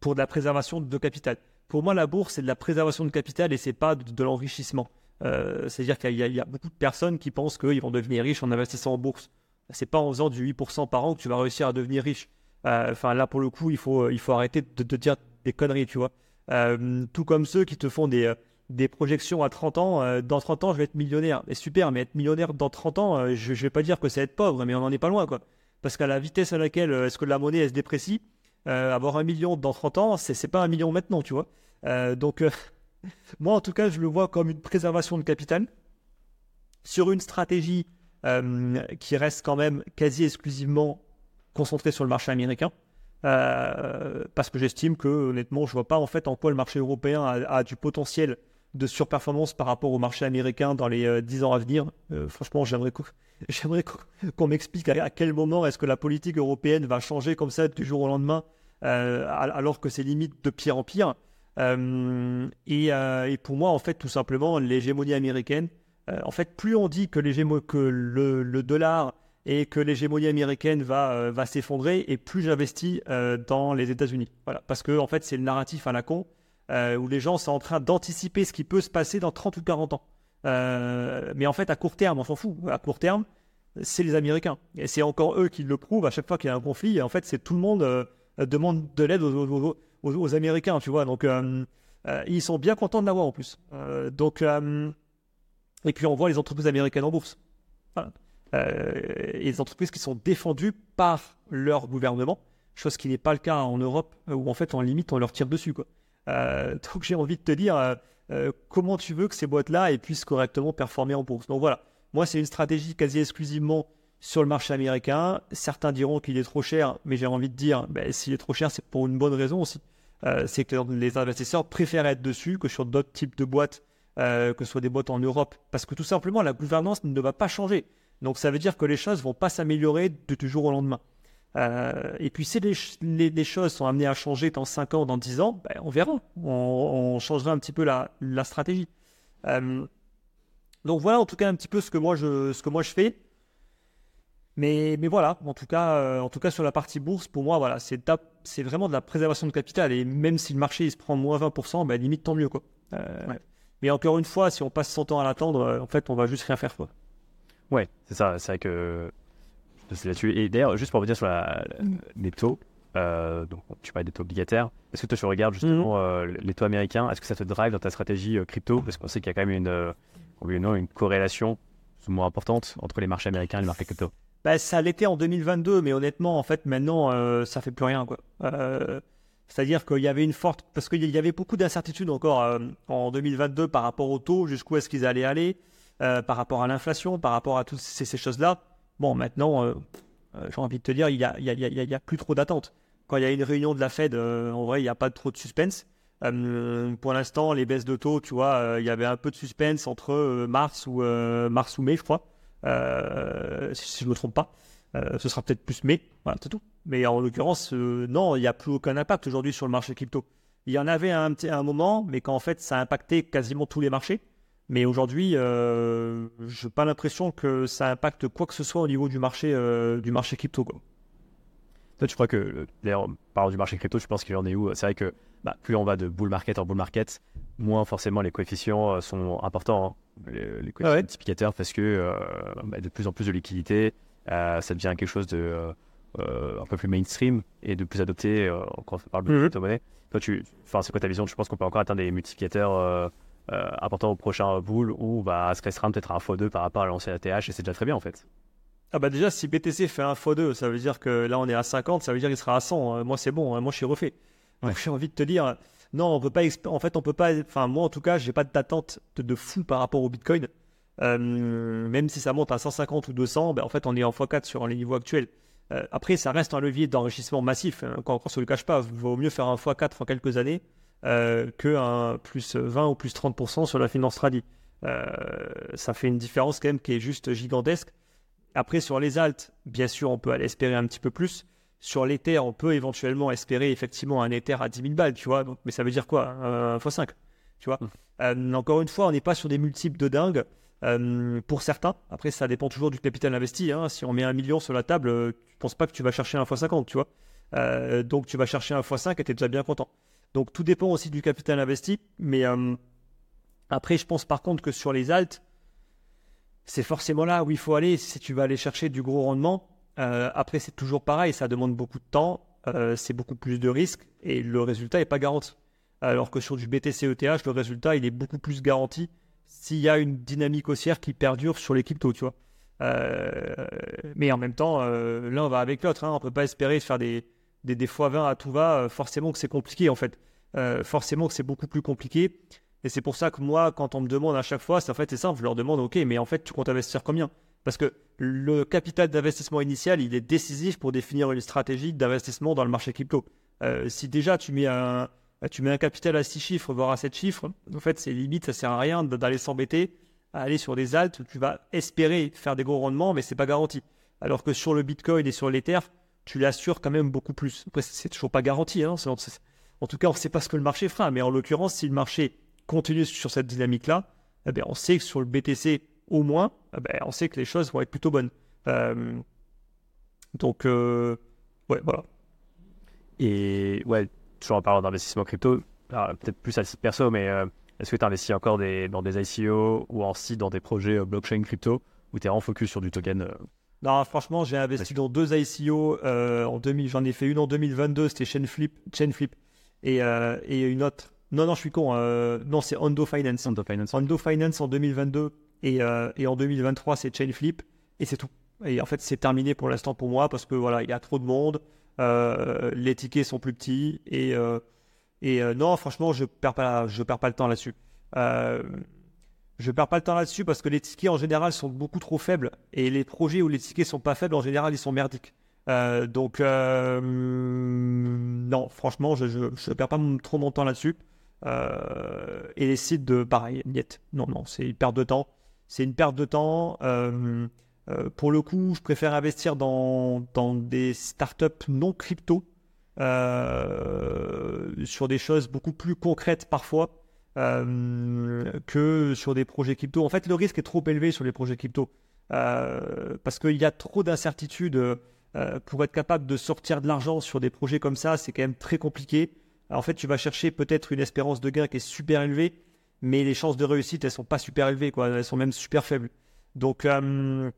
pour de la préservation de capital. Pour moi, la bourse, c'est de la préservation de capital et c'est pas de, l'enrichissement. C'est-à-dire qu'il y, a beaucoup de personnes qui pensent qu'ils vont devenir riches en investissant en bourse. C'est pas en faisant du 8% par an que tu vas réussir à devenir riche. Enfin, là, pour le coup, il faut, il faut arrêter de, te dire des conneries, tu vois. Euh, tout comme ceux qui te font des, des projections à 30 ans. dans 30 ans, je vais être millionnaire. Et super, mais être millionnaire dans 30 ans, je, ne vais pas dire que c'est être pauvre, mais on n'en est pas loin, quoi. Parce qu'à la vitesse à laquelle est-ce que la monnaie elle se déprécie, avoir un million dans 30 ans, c'est, c'est pas un million maintenant, tu vois. donc, *laughs* moi, en tout cas, je le vois comme une préservation de capital sur une stratégie qui reste quand même quasi exclusivement concentré sur le marché américain. Euh, parce que j'estime que honnêtement, je vois pas en fait en quoi le marché européen a, du potentiel de surperformance par rapport au marché américain dans les 10 euh, ans à venir. Euh, franchement, j'aimerais *laughs* qu'on m'explique à, quel moment est-ce que la politique européenne va changer comme ça du jour au lendemain, alors que c'est limite de pire en pire. et, pour moi, en fait, tout simplement, l'hégémonie américaine, en fait, plus on dit que, que le, dollar et que l'hégémonie américaine va, va s'effondrer, et plus j'investis dans les États-Unis. Voilà, parce que fait, c'est le narratif à la con où les gens sont en train d'anticiper ce qui peut se passer dans 30 ou 40 ans. mais en fait, à court terme, on s'en fout. À court terme, c'est les Américains. Et c'est encore eux qui le prouvent à chaque fois qu'il y a un conflit. Et en fait, c'est tout le monde euh, demande de l'aide aux, Américains, tu vois. Donc, euh, euh, ils sont bien contents de l'avoir en plus. donc, et puis on voit les entreprises américaines en bourse. Et les entreprises qui sont défendues par leur gouvernement, chose qui n'est pas le cas en Europe, où en fait, en limite, on leur tire dessus. Quoi. *laughs* donc, j'ai envie de te dire, comment tu veux que ces boîtes-là puissent correctement performer en bourse? Donc voilà. Moi, c'est une stratégie quasi exclusivement sur le marché américain. Certains diront qu'il est trop cher, mais j'ai envie de dire, ben, s'il est trop cher, c'est pour une bonne raison aussi. Euh, c'est que les investisseurs préfèrent être dessus que sur d'autres types de boîtes, euh, que ce soit des boîtes en Europe, parce que tout simplement, la gouvernance ne va pas changer. Donc ça veut dire que les choses vont pas s'améliorer de du jour au lendemain. Euh, et puis si les, choses sont amenées à changer dans 5 ans, dans 10 ans, ben, on verra. On, changera un petit peu la, la stratégie. Donc voilà en tout cas un petit peu ce que moi je, ce que moi je fais. Mais, mais voilà, en tout, cas, euh, en tout cas sur la partie bourse, pour moi, voilà, c'est, c'est vraiment de la préservation de capital. Et même si le marché il se prend moins 20%, ben, limite tant mieux. Quoi. Euh, mais encore une fois, si on passe son temps à l'attendre, euh, en fait, on va juste rien faire. Quoi. Ouais, c'est ça. C'est vrai que c'est là-dessus. Et d'ailleurs, juste pour revenir sur la, les taux, donc tu parlais des taux obligataires. Est-ce que toi tu regardes justement mhm. les taux américains? Est-ce que ça te drive dans ta stratégie crypto? Parce qu'on sait qu'il y a quand même une, oui non, une corrélation moins importante entre les marchés américains et les marchés crypto bah, Ça l'était en 2022, mais honnêtement, en fait, maintenant, euh, ça fait plus rien. Quoi. Euh, c'est-à-dire qu'il y avait une forte. Parce qu'il y avait beaucoup d'incertitudes encore euh, en 2022 par rapport au taux, jusqu'où est-ce qu'ils allaient aller, par rapport à l'inflation, par rapport à toutes ces, choses-là. Bon, maintenant, j'ai envie de te dire, il n'y a, a, y a, plus trop d'attente. Quand il y a une réunion de la Fed, en vrai, il n'y a pas trop de suspense. Euh, pour l'instant, les baisses de taux, tu vois, euh, il y avait un peu de suspense entre euh, mars ou mars ou mai, je crois, si, je ne me trompe pas. ce sera peut-être plus mai, voilà, c'est tout. Mais en l'occurrence, non, il n'y a plus aucun impact aujourd'hui sur le marché crypto. Il y en avait un, un moment, mais qu'en fait, ça a impacté quasiment tous les marchés. Mais aujourd'hui, je n'ai pas l'impression que ça impacte quoi que ce soit au niveau du marché, du marché crypto. Quoi. Toi, tu crois que, d'ailleurs, parlant du marché crypto, je pense qu'il en est où C'est vrai que bah, plus on va de bull market en bull market, moins forcément les coefficients euh, sont importants, hein. les, coefficients ah multiplicateurs, parce que euh, bah, de plus en plus de liquidité, euh, ça devient quelque chose de un peu plus mainstream et de plus adopté quand on parle de mhm. crypto-monnaie. Toi, tu, c'est quoi ta vision? Je pense qu'on peut encore atteindre des multiplicateurs importants au prochain bull ou bah, se restreindre peut-être un x2 par rapport à l'ancien ATH et c'est déjà très bien en fait. Ah bah déjà, si BTC fait un x2, ça veut dire que là on est à 50, ça veut dire qu'il sera à 100. Moi c'est bon, hein. moi je suis refait. J'ai envie de te dire, non, on peut pas. En fait, on peut pas. Enfin, moi, en tout cas, j'ai pas d'attente de, de, fou par rapport au Bitcoin. Euh, même si ça monte à 150 ou 200, ben, en fait, on est en x4 sur les niveaux actuels. Euh, après, ça reste un levier d'enrichissement massif. Hein, quand, on se le cache pas, il vaut mieux faire un x4 en quelques années euh, que un plus 20 ou plus 30% sur la finance tradi. Euh, ça fait une différence quand même qui est juste gigantesque. Après, sur les alts, bien sûr, on peut aller espérer un petit peu plus. Sur l'Ether, on peut éventuellement espérer effectivement un Ether à 10 000 balles, tu vois. mais ça veut dire quoi? Un x5, tu vois. Mmh. Euh, encore une fois, on n'est pas sur des multiples de dingue. Euh, pour certains, après ça dépend toujours du capital investi. Hein. Si on met un million sur la table, tu ne penses pas que tu vas chercher un x50, tu vois. donc tu vas chercher un x5 et tu es déjà bien content. Donc tout dépend aussi du capital investi. Mais après, je pense par contre que sur les alts, c'est forcément là où il faut aller si tu vas aller chercher du gros rendement. Euh, après, c'est toujours pareil, ça demande beaucoup de temps, euh, c'est beaucoup plus de risques et le résultat n'est pas garanti. Alors que sur du BTC ETH, le résultat il est beaucoup plus garanti s'il y a une dynamique haussière qui perdure sur les cryptos, tu vois. Euh, mais en même temps, l'un va avec l'autre. Hein. On ne peut pas espérer faire des, des, des x20 à tout va. forcément que c'est compliqué en fait. forcément que c'est beaucoup plus compliqué. Et c'est pour ça que moi, quand on me demande à chaque fois, c'est en fait c'est simple, je leur demande, ok, mais en fait, tu comptes investir combien? Parce que le capital d'investissement initial, il est décisif pour définir une stratégie d'investissement dans le marché crypto. Euh, si déjà tu mets un, tu mets un capital à 6 chiffres, voire à 7 chiffres, en fait, c'est limite, ça sert à rien d'aller s'embêter à aller sur des altes où tu vas espérer faire des gros rendements, mais c'est pas garanti. Alors que sur le Bitcoin et sur l'Ether, tu l'assures quand même beaucoup plus. Après, c'est toujours pas garanti. Hein, En tout cas, on ne sait pas ce que le marché fera. Mais en l'occurrence, si le marché continue sur cette dynamique-là, eh ben, on sait que sur le BTC, au moins, eh ben, on sait que les choses vont être plutôt bonnes. Euh, donc, euh, ouais, voilà. Et ouais, toujours en parlant d'investissement crypto, peut-être plus à titre perso, mais euh, est-ce que tu investis encore dans des ICO ou aussi dans des projets blockchain crypto ou tu es en focus sur du token Non, franchement, j'ai investi dans deux ICO. en 2000, j'en ai fait une en 2022, c'était Chainflip, Chainflip et, et une autre non, non, je suis con. Euh, non, c'est Hondo Finance. Hondo Finance. Finance en 2022 et, euh, et en 2023, c'est Chainflip et c'est tout. Et en fait, c'est terminé pour l'instant pour moi parce que voilà, il y a trop de monde, euh, les tickets sont plus petits et, et non, franchement, je perds pas, je perds pas le temps là-dessus. Je perds pas le temps là-dessus parce que les tickets en général sont beaucoup trop faibles et les projets où les tickets sont pas faibles en général ils sont merdiques. donc non, franchement, je, je, perds pas trop mon temps là-dessus. Euh, et les sites de pareil, niet. Non, non, c'est une perte de temps. C'est une perte de temps. Euh, euh, pour le coup, je préfère investir dans des startups non crypto, sur des choses beaucoup plus concrètes parfois. Que sur des projets crypto. En fait, le risque est trop élevé sur les projets crypto parce qu'il y a trop d'incertitudes. pour être capable de sortir de l'argent sur des projets comme ça, c'est quand même très compliqué en fait, tu vas chercher peut-être une espérance de gain qui est super élevée, mais les chances de réussite, elles sont pas super élevées, quoi. Elles sont même super faibles. Donc, euh,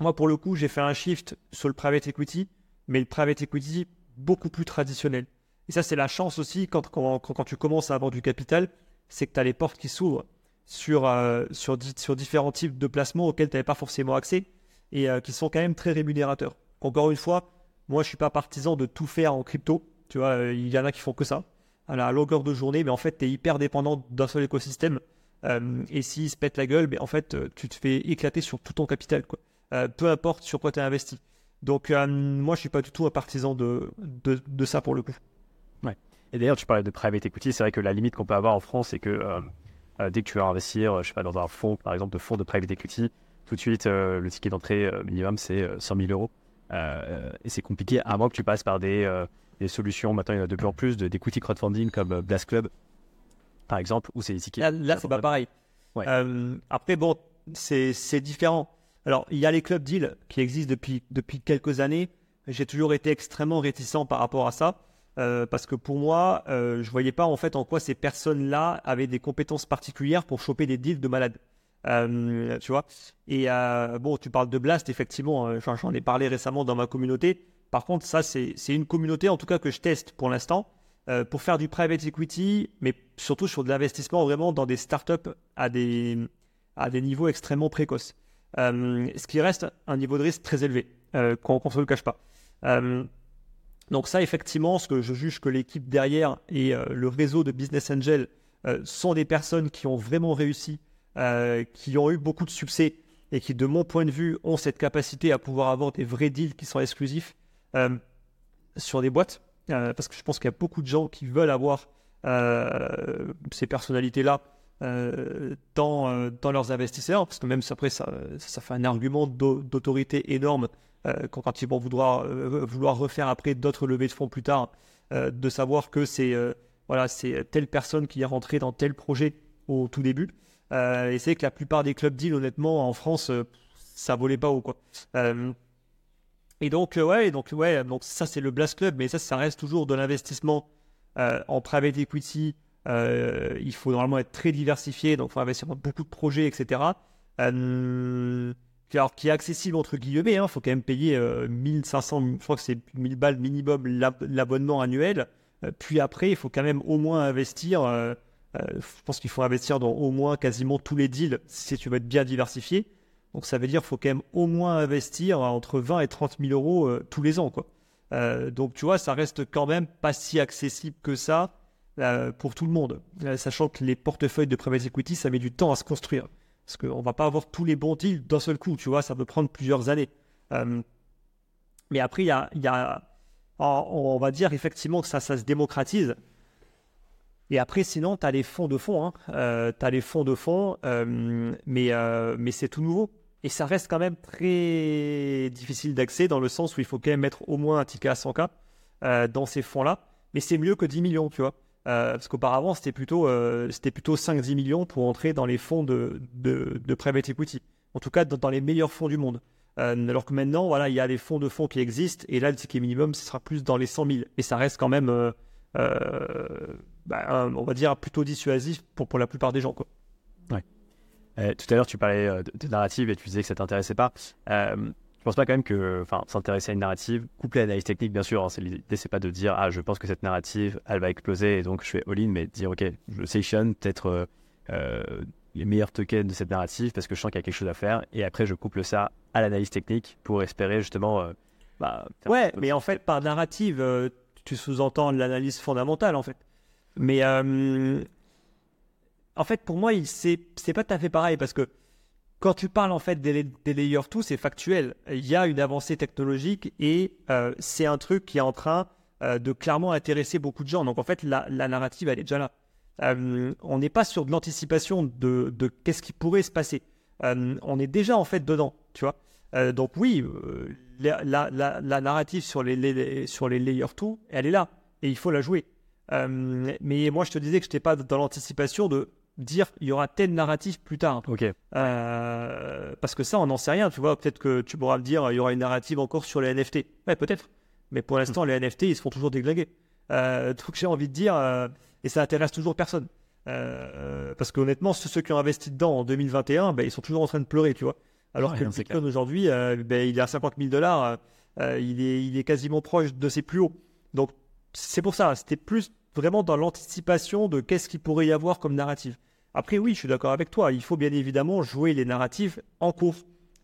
moi, pour le coup, j'ai fait un shift sur le private equity, mais le private equity beaucoup plus traditionnel. Et ça, c'est la chance aussi quand, quand, tu commences à avoir du capital, c'est que tu as les portes qui s'ouvrent sur, euh, sur, sur, différents types de placements auxquels tu n'avais pas forcément accès et euh, qui sont quand même très rémunérateurs. Encore une fois, moi, je suis pas partisan de tout faire en crypto. Tu vois, euh, il y en a qui font que ça à la longueur de journée, mais en fait, tu es hyper dépendant d'un seul écosystème. Et s'il se pète la gueule, mais en fait, tu te fais éclater sur tout ton capital, quoi. peu importe sur quoi tu as investi. Donc, moi, je suis pas du tout un partisan de, de, ça pour le coup. Ouais. Et d'ailleurs, tu parlais de private equity. C'est vrai que la limite qu'on peut avoir en France, c'est que dès que tu veux investir, je sais pas, dans un fonds, par exemple, de fonds de private equity, tout de suite, le ticket d'entrée minimum, c'est 100 000 euros. et c'est compliqué, à moins que tu passes par des des solutions, maintenant il y en a de plus en plus, d'equity crowdfunding comme euh, Blast Club, par exemple, où c'est des tickets. Là, c'est pas pareil. Euh, après, bon, c'est différent. Alors, il y a les clubs deals qui existent depuis, depuis quelques années. J'ai toujours été extrêmement réticent par rapport à ça. Euh, parce que pour moi, je je voyais pas en fait en quoi ces personnes-là avaient des compétences particulières pour choper des deals de malades. tu vois Et bon, tu parles de Blast, effectivement, j'en ai parlé récemment dans ma communauté. Par contre, ça, c'est une communauté, en tout cas, que je teste pour l'instant, euh, pour faire du private equity, mais surtout sur de l'investissement vraiment dans des startups à des, à des niveaux extrêmement précoces. Euh, ce qui reste un niveau de risque très élevé, euh, qu'on ne se le cache pas. Donc ça, effectivement, ce que je juge que l'équipe derrière et le réseau de Business Angel sont des personnes qui ont vraiment réussi, qui ont eu beaucoup de succès et qui, de mon point de vue, ont cette capacité à pouvoir avoir des vrais deals qui sont exclusifs euh, sur des boîtes, euh, parce que je pense qu'il y a beaucoup de gens qui veulent avoir euh, ces personnalités-là dans, dans leurs investisseurs, parce que même après, ça fait un argument d'autorité énorme quand, ils vont vouloir, vouloir refaire après d'autres levées de fonds plus tard, de savoir que c'est voilà, telle personne qui est rentrée dans tel projet au tout début. et c'est que la plupart des clubs deals, honnêtement, en France, ça volait pas haut. Quoi. Et donc, euh, ouais, donc, ouais, donc ça, c'est le Blast Club, mais ça, ça reste toujours de l'investissement euh, en private equity. Euh, il faut normalement être très diversifié, donc il faut investir dans beaucoup de projets, etc. alors, qui est accessible entre guillemets, il hein, faut quand même payer 1500, je crois que c'est 1000 balles minimum l'abonnement annuel. puis après, il faut quand même au moins investir. je pense qu'il faut investir dans au moins quasiment tous les deals si tu veux être bien diversifié. Donc ça veut dire qu'il faut quand même au moins investir entre 20 et 30 000 euros euh, tous les ans. Quoi. Euh, donc tu vois, ça reste quand même pas si accessible que ça euh, pour tout le monde. sachant que les portefeuilles de private equity, ça met du temps à se construire. Parce qu'on va pas avoir tous les bons deals d'un seul coup, tu vois, ça peut prendre plusieurs années. mais après, on va dire effectivement que ça, se démocratise. Et après, sinon, tu as les fonds de fonds. Hein. as les fonds de fonds, mais, mais c'est tout nouveau. Et ça reste quand même très difficile d'accès dans le sens où il faut quand même mettre au moins un ticket à 100K euh, dans ces fonds-là. mais c'est mieux que 10 millions, tu vois. Parce qu'auparavant, c'était plutôt, c'était plutôt 5-10 millions pour entrer dans les fonds de, de, de private equity. En tout cas, dans, les meilleurs fonds du monde. alors que maintenant, voilà, il y a des fonds de fonds qui existent, et là, le ticket minimum, ce sera plus dans les 100 000. Et ça reste quand même, bah, on va dire, plutôt dissuasif pour, pour la plupart des gens. Quoi. Euh, tout à l'heure, tu parlais euh, de, narrative et tu disais que ça t'intéressait pas. Euh, je pense pas quand même que, enfin, s'intéresser à une narrative, coupler l'analyse technique, bien sûr. Hein, c'est l'idée, c'est pas de dire, ah, je pense que cette narrative, elle va exploser et donc je fais all-in, mais dire, ok, je sélectionne peut-être euh, les meilleurs tokens de cette narrative parce que je sens qu'il y a quelque chose à faire et après je couple ça à l'analyse technique pour espérer justement. Bah, ouais, mais en fait, par narrative, tu sous-entends l'analyse fondamentale en fait. Mais en fait, pour moi, c'est pas tout à fait pareil parce que quand tu parles en fait des, des layers tout, c'est factuel. Il y a une avancée technologique et euh, c'est un truc qui est en train euh, de clairement intéresser beaucoup de gens. Donc en fait, la, narrative, elle est déjà là. Euh, on n'est pas sur de l'anticipation de, qu'est-ce qui pourrait se passer. on est déjà en fait dedans, tu vois. donc oui, la, narrative sur les, sur les layers tout, elle est là et il faut la jouer. mais moi, je te disais que je n'étais pas dans l'anticipation de dire il y aura tel narratif plus tard. Ok. Euh, parce que ça, on n'en sait rien. Tu vois, peut-être que tu pourras me dire il y aura une narrative encore sur les NFT. Ouais, peut-être. Mais pour l'instant, les NFT, ils se font toujours déglinguer. Euh, truc j'ai envie de dire, euh, et ça intéresse toujours personne. Euh, parce qu'honnêtement, ceux, qui ont investi dedans en 2021, ben, ils sont toujours en train de pleurer, tu vois. Alors que le Bitcoin aujourd'hui, ben, il est à 50 000 dollars, il, est, il est quasiment proche de ses plus hauts. Donc, c'est pour ça, c'était plus vraiment dans l'anticipation de qu'est-ce qu'il pourrait y avoir comme narrative. Après, oui, je suis d'accord avec toi. Il faut bien évidemment jouer les narratifs en cours.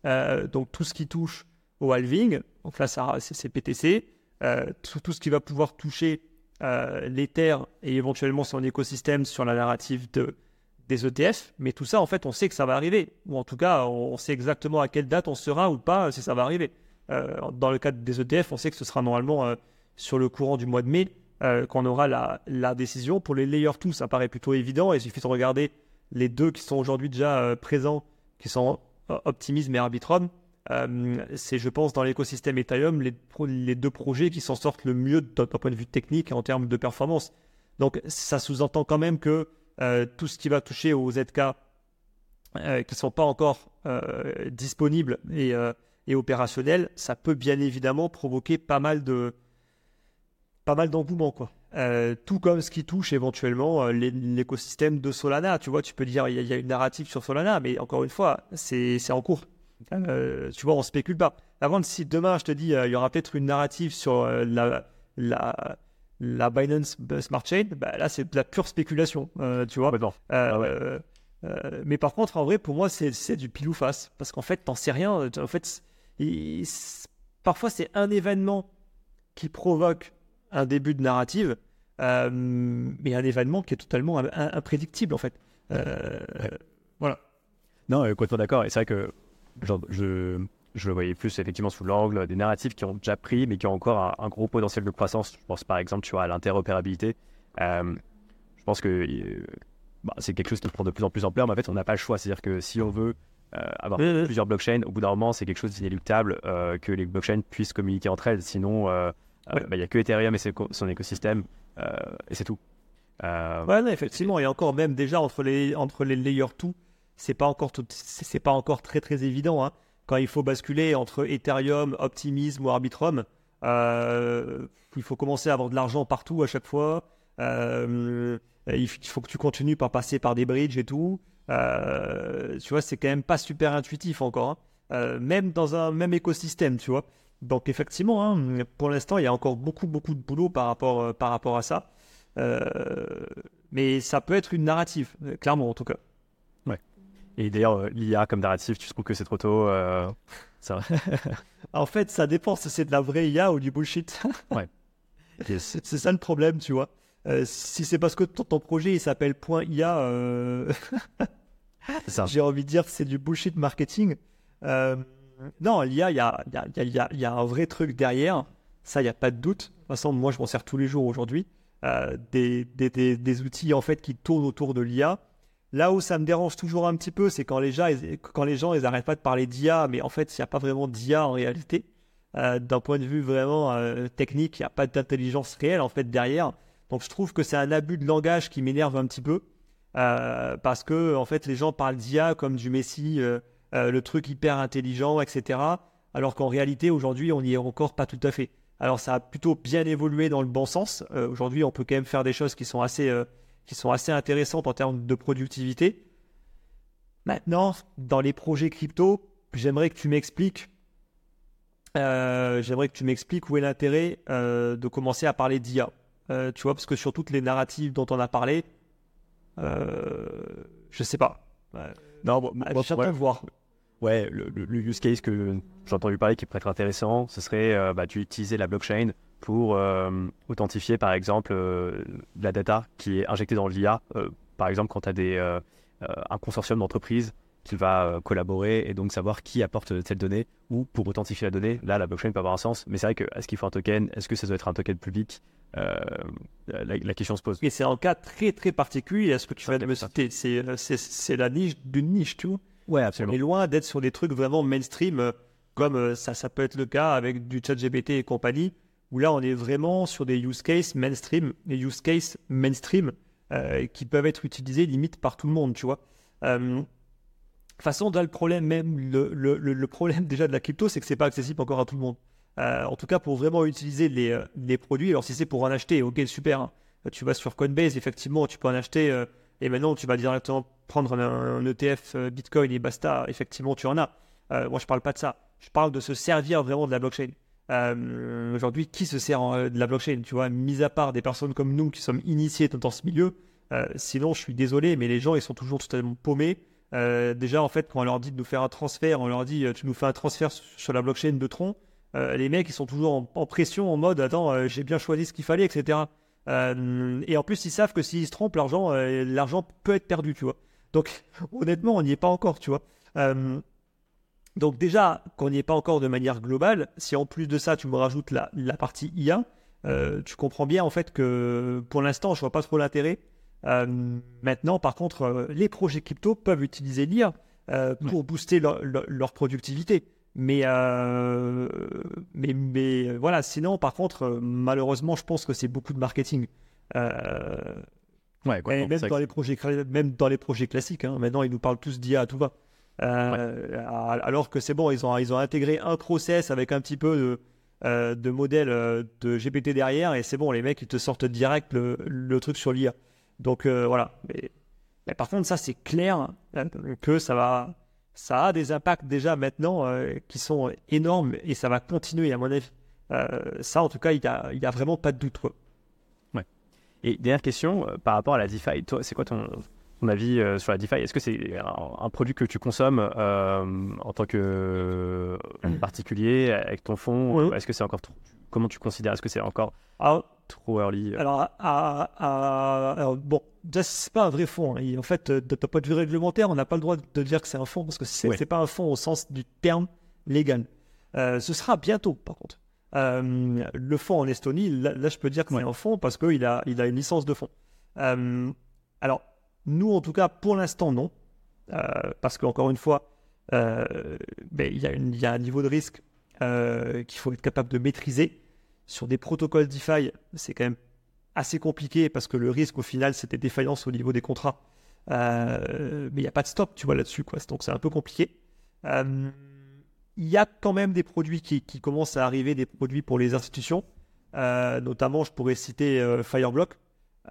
Euh, donc, tout ce qui touche au halving, donc là, c'est PTC. Euh, tout, ce qui va pouvoir toucher euh, l'Ether et éventuellement son écosystème sur la narrative de, des ETF. Mais tout ça, en fait, on sait que ça va arriver. Ou en tout cas, on sait exactement à quelle date on sera ou pas si ça va arriver. dans le cadre des ETF, on sait que ce sera normalement sur le courant du mois de mai. Euh, qu'on aura la, décision. Pour les layers 2, ça paraît plutôt évident. Il suffit de regarder les deux qui sont aujourd'hui déjà euh, présents, qui sont Optimism et Arbitrum. Euh, c'est, je pense, dans l'écosystème Ethereum, les, deux projets qui s'en sortent le mieux d'un point de vue technique et en termes de performance. Donc, ça sous-entend quand même que tout ce qui va toucher aux ZK qui ne sont pas encore disponibles et, et opérationnels, ça peut bien évidemment provoquer pas mal de, pas mal d'engouement, quoi. Euh, tout comme ce qui touche éventuellement euh, l'écosystème de Solana. Tu vois, tu peux dire il y, a une narrative sur Solana, mais encore une fois, c'est en cours. Euh, tu vois, on spécule pas. Avant, si demain je te dis il y aura peut-être une narrative sur la, la, la Binance Smart Chain, bah, là c'est de la pure spéculation. tu vois. Ah mais par contre, en vrai, pour moi, c'est du pile ou face. Parce qu'en fait, t'en sais rien. En fait, parfois, c'est un événement qui provoque un début de narrative, euh, mais un événement qui est totalement imprédictible en fait. Euh, voilà. Non, euh, complètement d'accord. Et c'est vrai que genre, je, je le voyais plus effectivement sous l'angle des narratifs qui ont déjà pris, mais qui ont encore un, gros potentiel de croissance. Je pense par exemple tu vois, à l'interopérabilité. je pense que bah, c'est quelque chose qui prend de plus en plus ampleur, mais en fait, on n'a pas le choix. C'est-à-dire que si on veut avoir plusieurs blockchains, au bout d'un moment, c'est quelque chose d'inéluctable que les blockchains puissent communiquer entre elles. Sinon, euh, bah, il n'y a que Ethereum et son écosystème, euh, et c'est tout. Euh, ouais, effectivement, et encore même déjà entre les, entre les layers 2, c'est pas encore c'est pas encore très très évident. Hein. Quand il faut basculer entre Ethereum, Optimism ou Arbitrum, il faut commencer à avoir de l'argent partout à chaque fois. il faut que tu continues par passer par des bridges et tout. tu vois, c'est quand même pas super intuitif encore. Hein. même dans un même écosystème, tu vois. Donc effectivement, hein, pour l'instant, il y a encore beaucoup, beaucoup de boulot par rapport, euh, par rapport à ça. Euh, mais ça peut être une narrative, euh, clairement en tout cas. Ouais. Et d'ailleurs, l'IA comme narrative, tu trouves que c'est trop tôt ça... *laughs* En fait, ça dépend si c'est de la vraie IA ou du bullshit. *laughs* ouais. C'est ça le problème, tu vois. si c'est parce que ton, projet il s'appelle .ia, *laughs* j'ai envie de dire que c'est du bullshit marketing. Non, l'IA, il y a, y, a, un vrai truc derrière. Ça, il n'y a pas de doute. De toute façon, moi, je m'en sers tous les jours aujourd'hui. Euh, des, des, outils en fait qui tournent autour de l'IA. Là où ça me dérange toujours un petit peu, c'est quand les gens, ils, ils pas de parler d'IA, mais en fait, il n'y a pas vraiment d'IA en réalité. D'un point de vue vraiment technique, il n'y a pas d'intelligence réelle en fait derrière. Donc je trouve que c'est un abus de langage qui m'énerve un petit peu. parce que en fait les gens parlent d'IA comme du Messi, le truc hyper intelligent, etc. Alors qu'en réalité aujourd'hui on n'y est encore pas tout à fait. Alors ça a plutôt bien évolué dans le bon sens. aujourd'hui on peut quand même faire des choses qui sont assez, qui sont assez intéressantes en termes de productivité. Maintenant, dans les projets crypto, j'aimerais que tu m'expliques. Euh, j'aimerais que tu m'expliques où est l'intérêt euh, de commencer à parler d'IA. Euh, tu vois, parce que sur toutes les narratives dont on a parlé, je sais pas. Non, bon, moi, ouais, voir. Ouais, le, use case que j'ai entendu parler qui pourrait être intéressant, ce serait bah, d'utiliser la blockchain pour authentifier, par exemple, la data qui est injectée dans l'IA. par exemple, quand tu as des euh, un consortium d'entreprises qui va euh, collaborer et donc savoir qui apporte telle donnée ou pour authentifier la donnée. Là, la blockchain peut avoir un sens, mais c'est vrai que est-ce qu'il faut un token? Est-ce que ça doit être un token public? Euh, la, question se pose. Et c'est un cas très très particulier. Est-ce que tu vas me citer C'est la niche d'une niche, tu vois Ouais, absolument. On est loin d'être sur des trucs vraiment mainstream, comme ça, ça peut être le cas avec du chat GPT et compagnie, où là on est vraiment sur des use cases mainstream, des use cases mainstream euh, qui peuvent être utilisés limite par tout le monde, tu vois. Euh, façon, là, le problème même, le, le, le, problème *laughs* déjà de la crypto, c'est que c'est pas accessible encore à tout le monde. Euh, en tout cas, pour vraiment utiliser les, euh, les produits, alors si c'est pour en acheter, ok, super. Hein. Tu vas sur Coinbase, effectivement, tu peux en acheter, et maintenant tu vas directement prendre un, ETF Bitcoin et basta, effectivement, tu en as. moi, je parle pas de ça. Je parle de se servir vraiment de la blockchain. Euh, aujourd'hui, qui se sert euh, de la blockchain Tu vois, mis à part des personnes comme nous qui sommes initiés dans ce milieu, euh, sinon, je suis désolé, mais les gens, ils sont toujours totalement paumés. déjà, en fait, quand on leur dit de nous faire un transfert, on leur dit tu nous fais un transfert sur la blockchain de Tron, les mecs, ils sont toujours en, pression, en mode attends, j'ai bien choisi ce qu'il fallait, etc. et en plus, ils savent que s'ils se trompent, l'argent, l'argent peut être perdu, tu vois. Donc, honnêtement, on n'y est pas encore, tu vois. Donc déjà, qu'on n'y est pas encore de manière globale, si en plus de ça, tu me rajoutes la, partie IA, euh, tu comprends bien en fait que pour l'instant, je vois pas trop l'intérêt. Euh, maintenant, par contre, euh, les projets crypto peuvent utiliser l'IA pour booster leur, productivité. Mais, mais, mais voilà, sinon, par contre, malheureusement, je pense que c'est beaucoup de marketing. ouais, même, dans les projets, même dans les projets classiques, hein, maintenant, ils nous parlent tous d'IA à tout va. Euh, alors que c'est bon, ils ont, ils ont intégré un process avec un petit peu de, euh, de modèle euh, de GPT derrière et c'est bon, les mecs ils te sortent direct le, le truc sur l'IA. Donc voilà. Mais, mais, par contre, ça c'est clair hein, que ça va, ça a des impacts déjà maintenant qui sont énormes et ça va continuer à mon avis. ça, en tout cas, il n'y a, y a vraiment pas de doute. Quoi. Ouais. Et dernière question par rapport à la DeFi, toi, c'est quoi ton, ton avis euh, sur la DeFi? Est-ce que c'est un, produit que tu consommes euh, en tant que euh, *clears throat* particulier avec ton fonds? Est-ce que c'est encore trop, Comment tu considères? Est-ce que c'est encore ah. trop early? Alors, bon, c'est pas un vrai fonds. Hein. En fait, de ton point de vue réglementaire, on n'a pas le droit de dire que c'est un fonds parce que c'est n'est pas un fonds au sens du terme légal. ce sera bientôt, par contre. le fonds en Estonie, là, je peux dire que c'est un fonds parce qu'il a, il a une licence de fonds. alors, nous, en tout cas, pour l'instant, non. Euh, parce qu'encore une fois, euh, ben, il y, a un niveau de risque euh, qu'il faut être capable de maîtriser. Sur des protocoles DeFi, c'est quand même assez compliqué parce que le risque, au final, c'est des défaillances au niveau des contrats. mais il n'y a pas de stop, tu vois, là-dessus. Quoi. Donc, c'est un peu compliqué. Il y a quand même des produits qui, commencent à arriver, des produits pour les institutions. notamment, je pourrais citer Fireblock,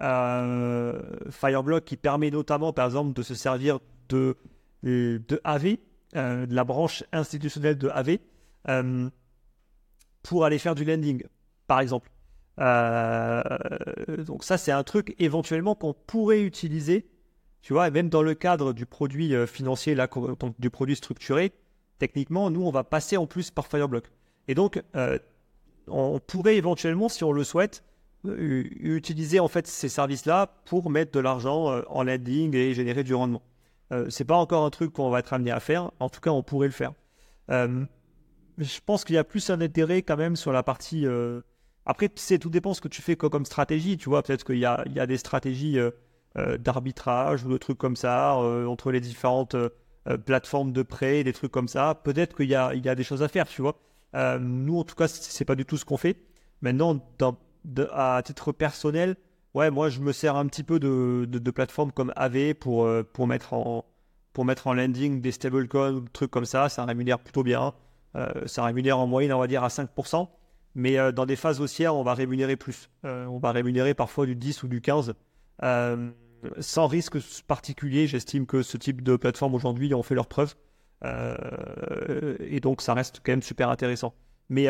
euh, Fireblock qui permet notamment, par exemple, de se servir de, de AV, euh, de la branche institutionnelle de AV, euh, pour aller faire du lending, par exemple. Donc ça, c'est un truc éventuellement qu'on pourrait utiliser, tu vois, et même dans le cadre du produit financier, là, du produit structuré, techniquement, nous, on va passer en plus par Fireblock. Et donc, on pourrait éventuellement, si on le souhaite, euh, utiliser en fait ces services-là pour mettre de l'argent euh, en lending et générer du rendement. Euh, c'est pas encore un truc qu'on va être amené à faire. En tout cas, on pourrait le faire. je pense qu'il y a plus un intérêt quand même sur la partie. Après, c'est tout dépend ce que tu fais comme stratégie. Tu vois, peut-être qu'il y a, des stratégies d'arbitrage ou de trucs comme ça entre les différentes plateformes de prêt, des trucs comme ça. Peut-être qu'il y a, des choses à faire, tu vois. nous, en tout cas, c'est pas du tout ce qu'on fait. Maintenant, à titre personnel, ouais, moi, je me sers un petit peu de, plateformes comme AV pour, pour, mettre en, pour mettre en landing des stablecoins ou des trucs comme ça. Ça rémunère plutôt bien. ça rémunère en moyenne, on va dire, à 5%. Mais euh, dans des phases haussières, on va rémunérer plus. Euh, on va rémunérer parfois du 10 ou du 15. Euh, sans risque particulier, j'estime que ce type de plateforme aujourd'hui ont fait leurs preuves. et donc, ça reste quand même super intéressant. Mais,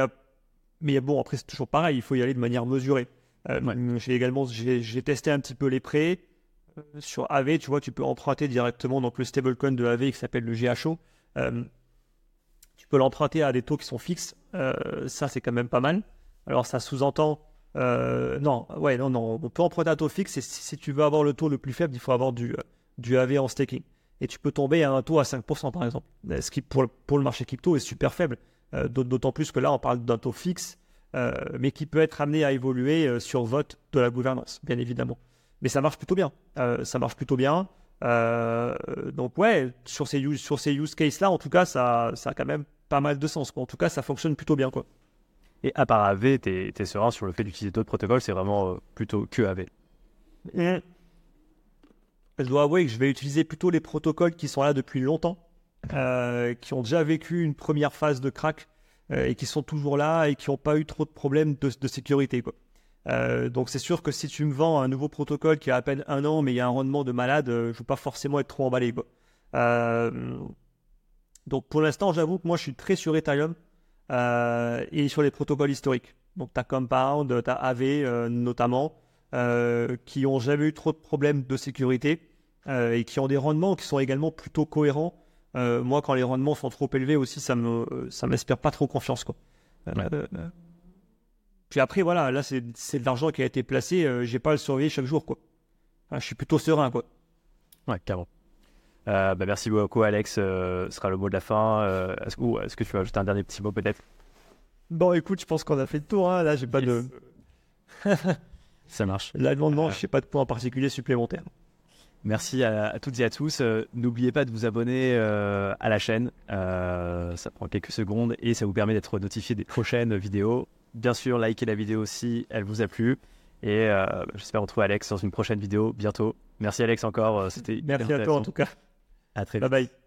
mais bon, après, c'est toujours pareil, il faut y aller de manière mesurée. J'ai également j'ai testé un petit peu les prêts. Sur AV, tu vois, tu peux emprunter directement donc le stablecoin de AV qui s'appelle le GHO tu peux l'emprunter à des taux qui sont fixes. Euh, ça, c'est quand même pas mal. Alors, ça sous-entend. Euh, non, ouais, non, non. On peut emprunter un taux fixe et si, tu veux avoir le taux le plus faible, il faut avoir du, du AV en staking. Et tu peux tomber à un taux à 5%, par exemple. Ce qui, pour, pour le marché crypto, est super faible. Euh, d'autant plus que là, on parle d'un taux fixe, mais qui peut être amené à évoluer sur vote de la gouvernance, bien évidemment. Mais ça marche plutôt bien. ça marche plutôt bien. Donc ouais, sur ces, sur ces use cases-là, en tout cas, ça, ça a quand même pas mal de sens. En tout cas, ça fonctionne plutôt bien. Quoi. Et à part AV, tu es, serein sur le fait d'utiliser d'autres protocoles, c'est vraiment euh, plutôt que AV. Je dois avouer que je vais utiliser plutôt les protocoles qui sont là depuis longtemps, euh, qui ont déjà vécu une première phase de crack euh, et qui sont toujours là et qui n'ont pas eu trop de problèmes de, sécurité. Quoi. Donc c'est sûr que si tu me vends un nouveau protocole qui a à peine un an mais il y a un rendement de malade, je ne veux pas forcément être trop emballé. Quoi. Donc pour l'instant, j'avoue que moi je suis très sur Ethereum euh, et sur les protocoles historiques. Donc tu as Compound, tu as AV euh, notamment, euh, qui ont jamais eu trop de problèmes de sécurité et qui ont des rendements qui sont également plutôt cohérents. moi, quand les rendements sont trop élevés aussi, ça me ça m'inspire pas trop confiance quoi. Puis après voilà, là c'est de l'argent qui a été placé, j'ai pas à le surveiller chaque jour quoi. je suis plutôt serein quoi. Ouais, carrément. Euh, bah, merci beaucoup, Alex. Euh, ce sera le mot de la fin. Euh, est-ce, que tu veux ajouter un dernier petit mot, peut-être? Bon, écoute, je pense qu'on a fait le tour. Hein. Là, j'ai pas de. *laughs* Ça marche. Là, non, non, je n'ai pas de point particulier supplémentaire. Merci à, toutes et à tous. N'oubliez pas de vous abonner à la chaîne. ça prend quelques secondes et ça vous permet d'être notifié des prochaines vidéos. Bien sûr, likez la vidéo si elle vous a plu. Et j'espère retrouver Alex dans une prochaine vidéo bientôt. Merci Alex encore. C'était Merci à toi en tout cas. À très vite. Bye bye.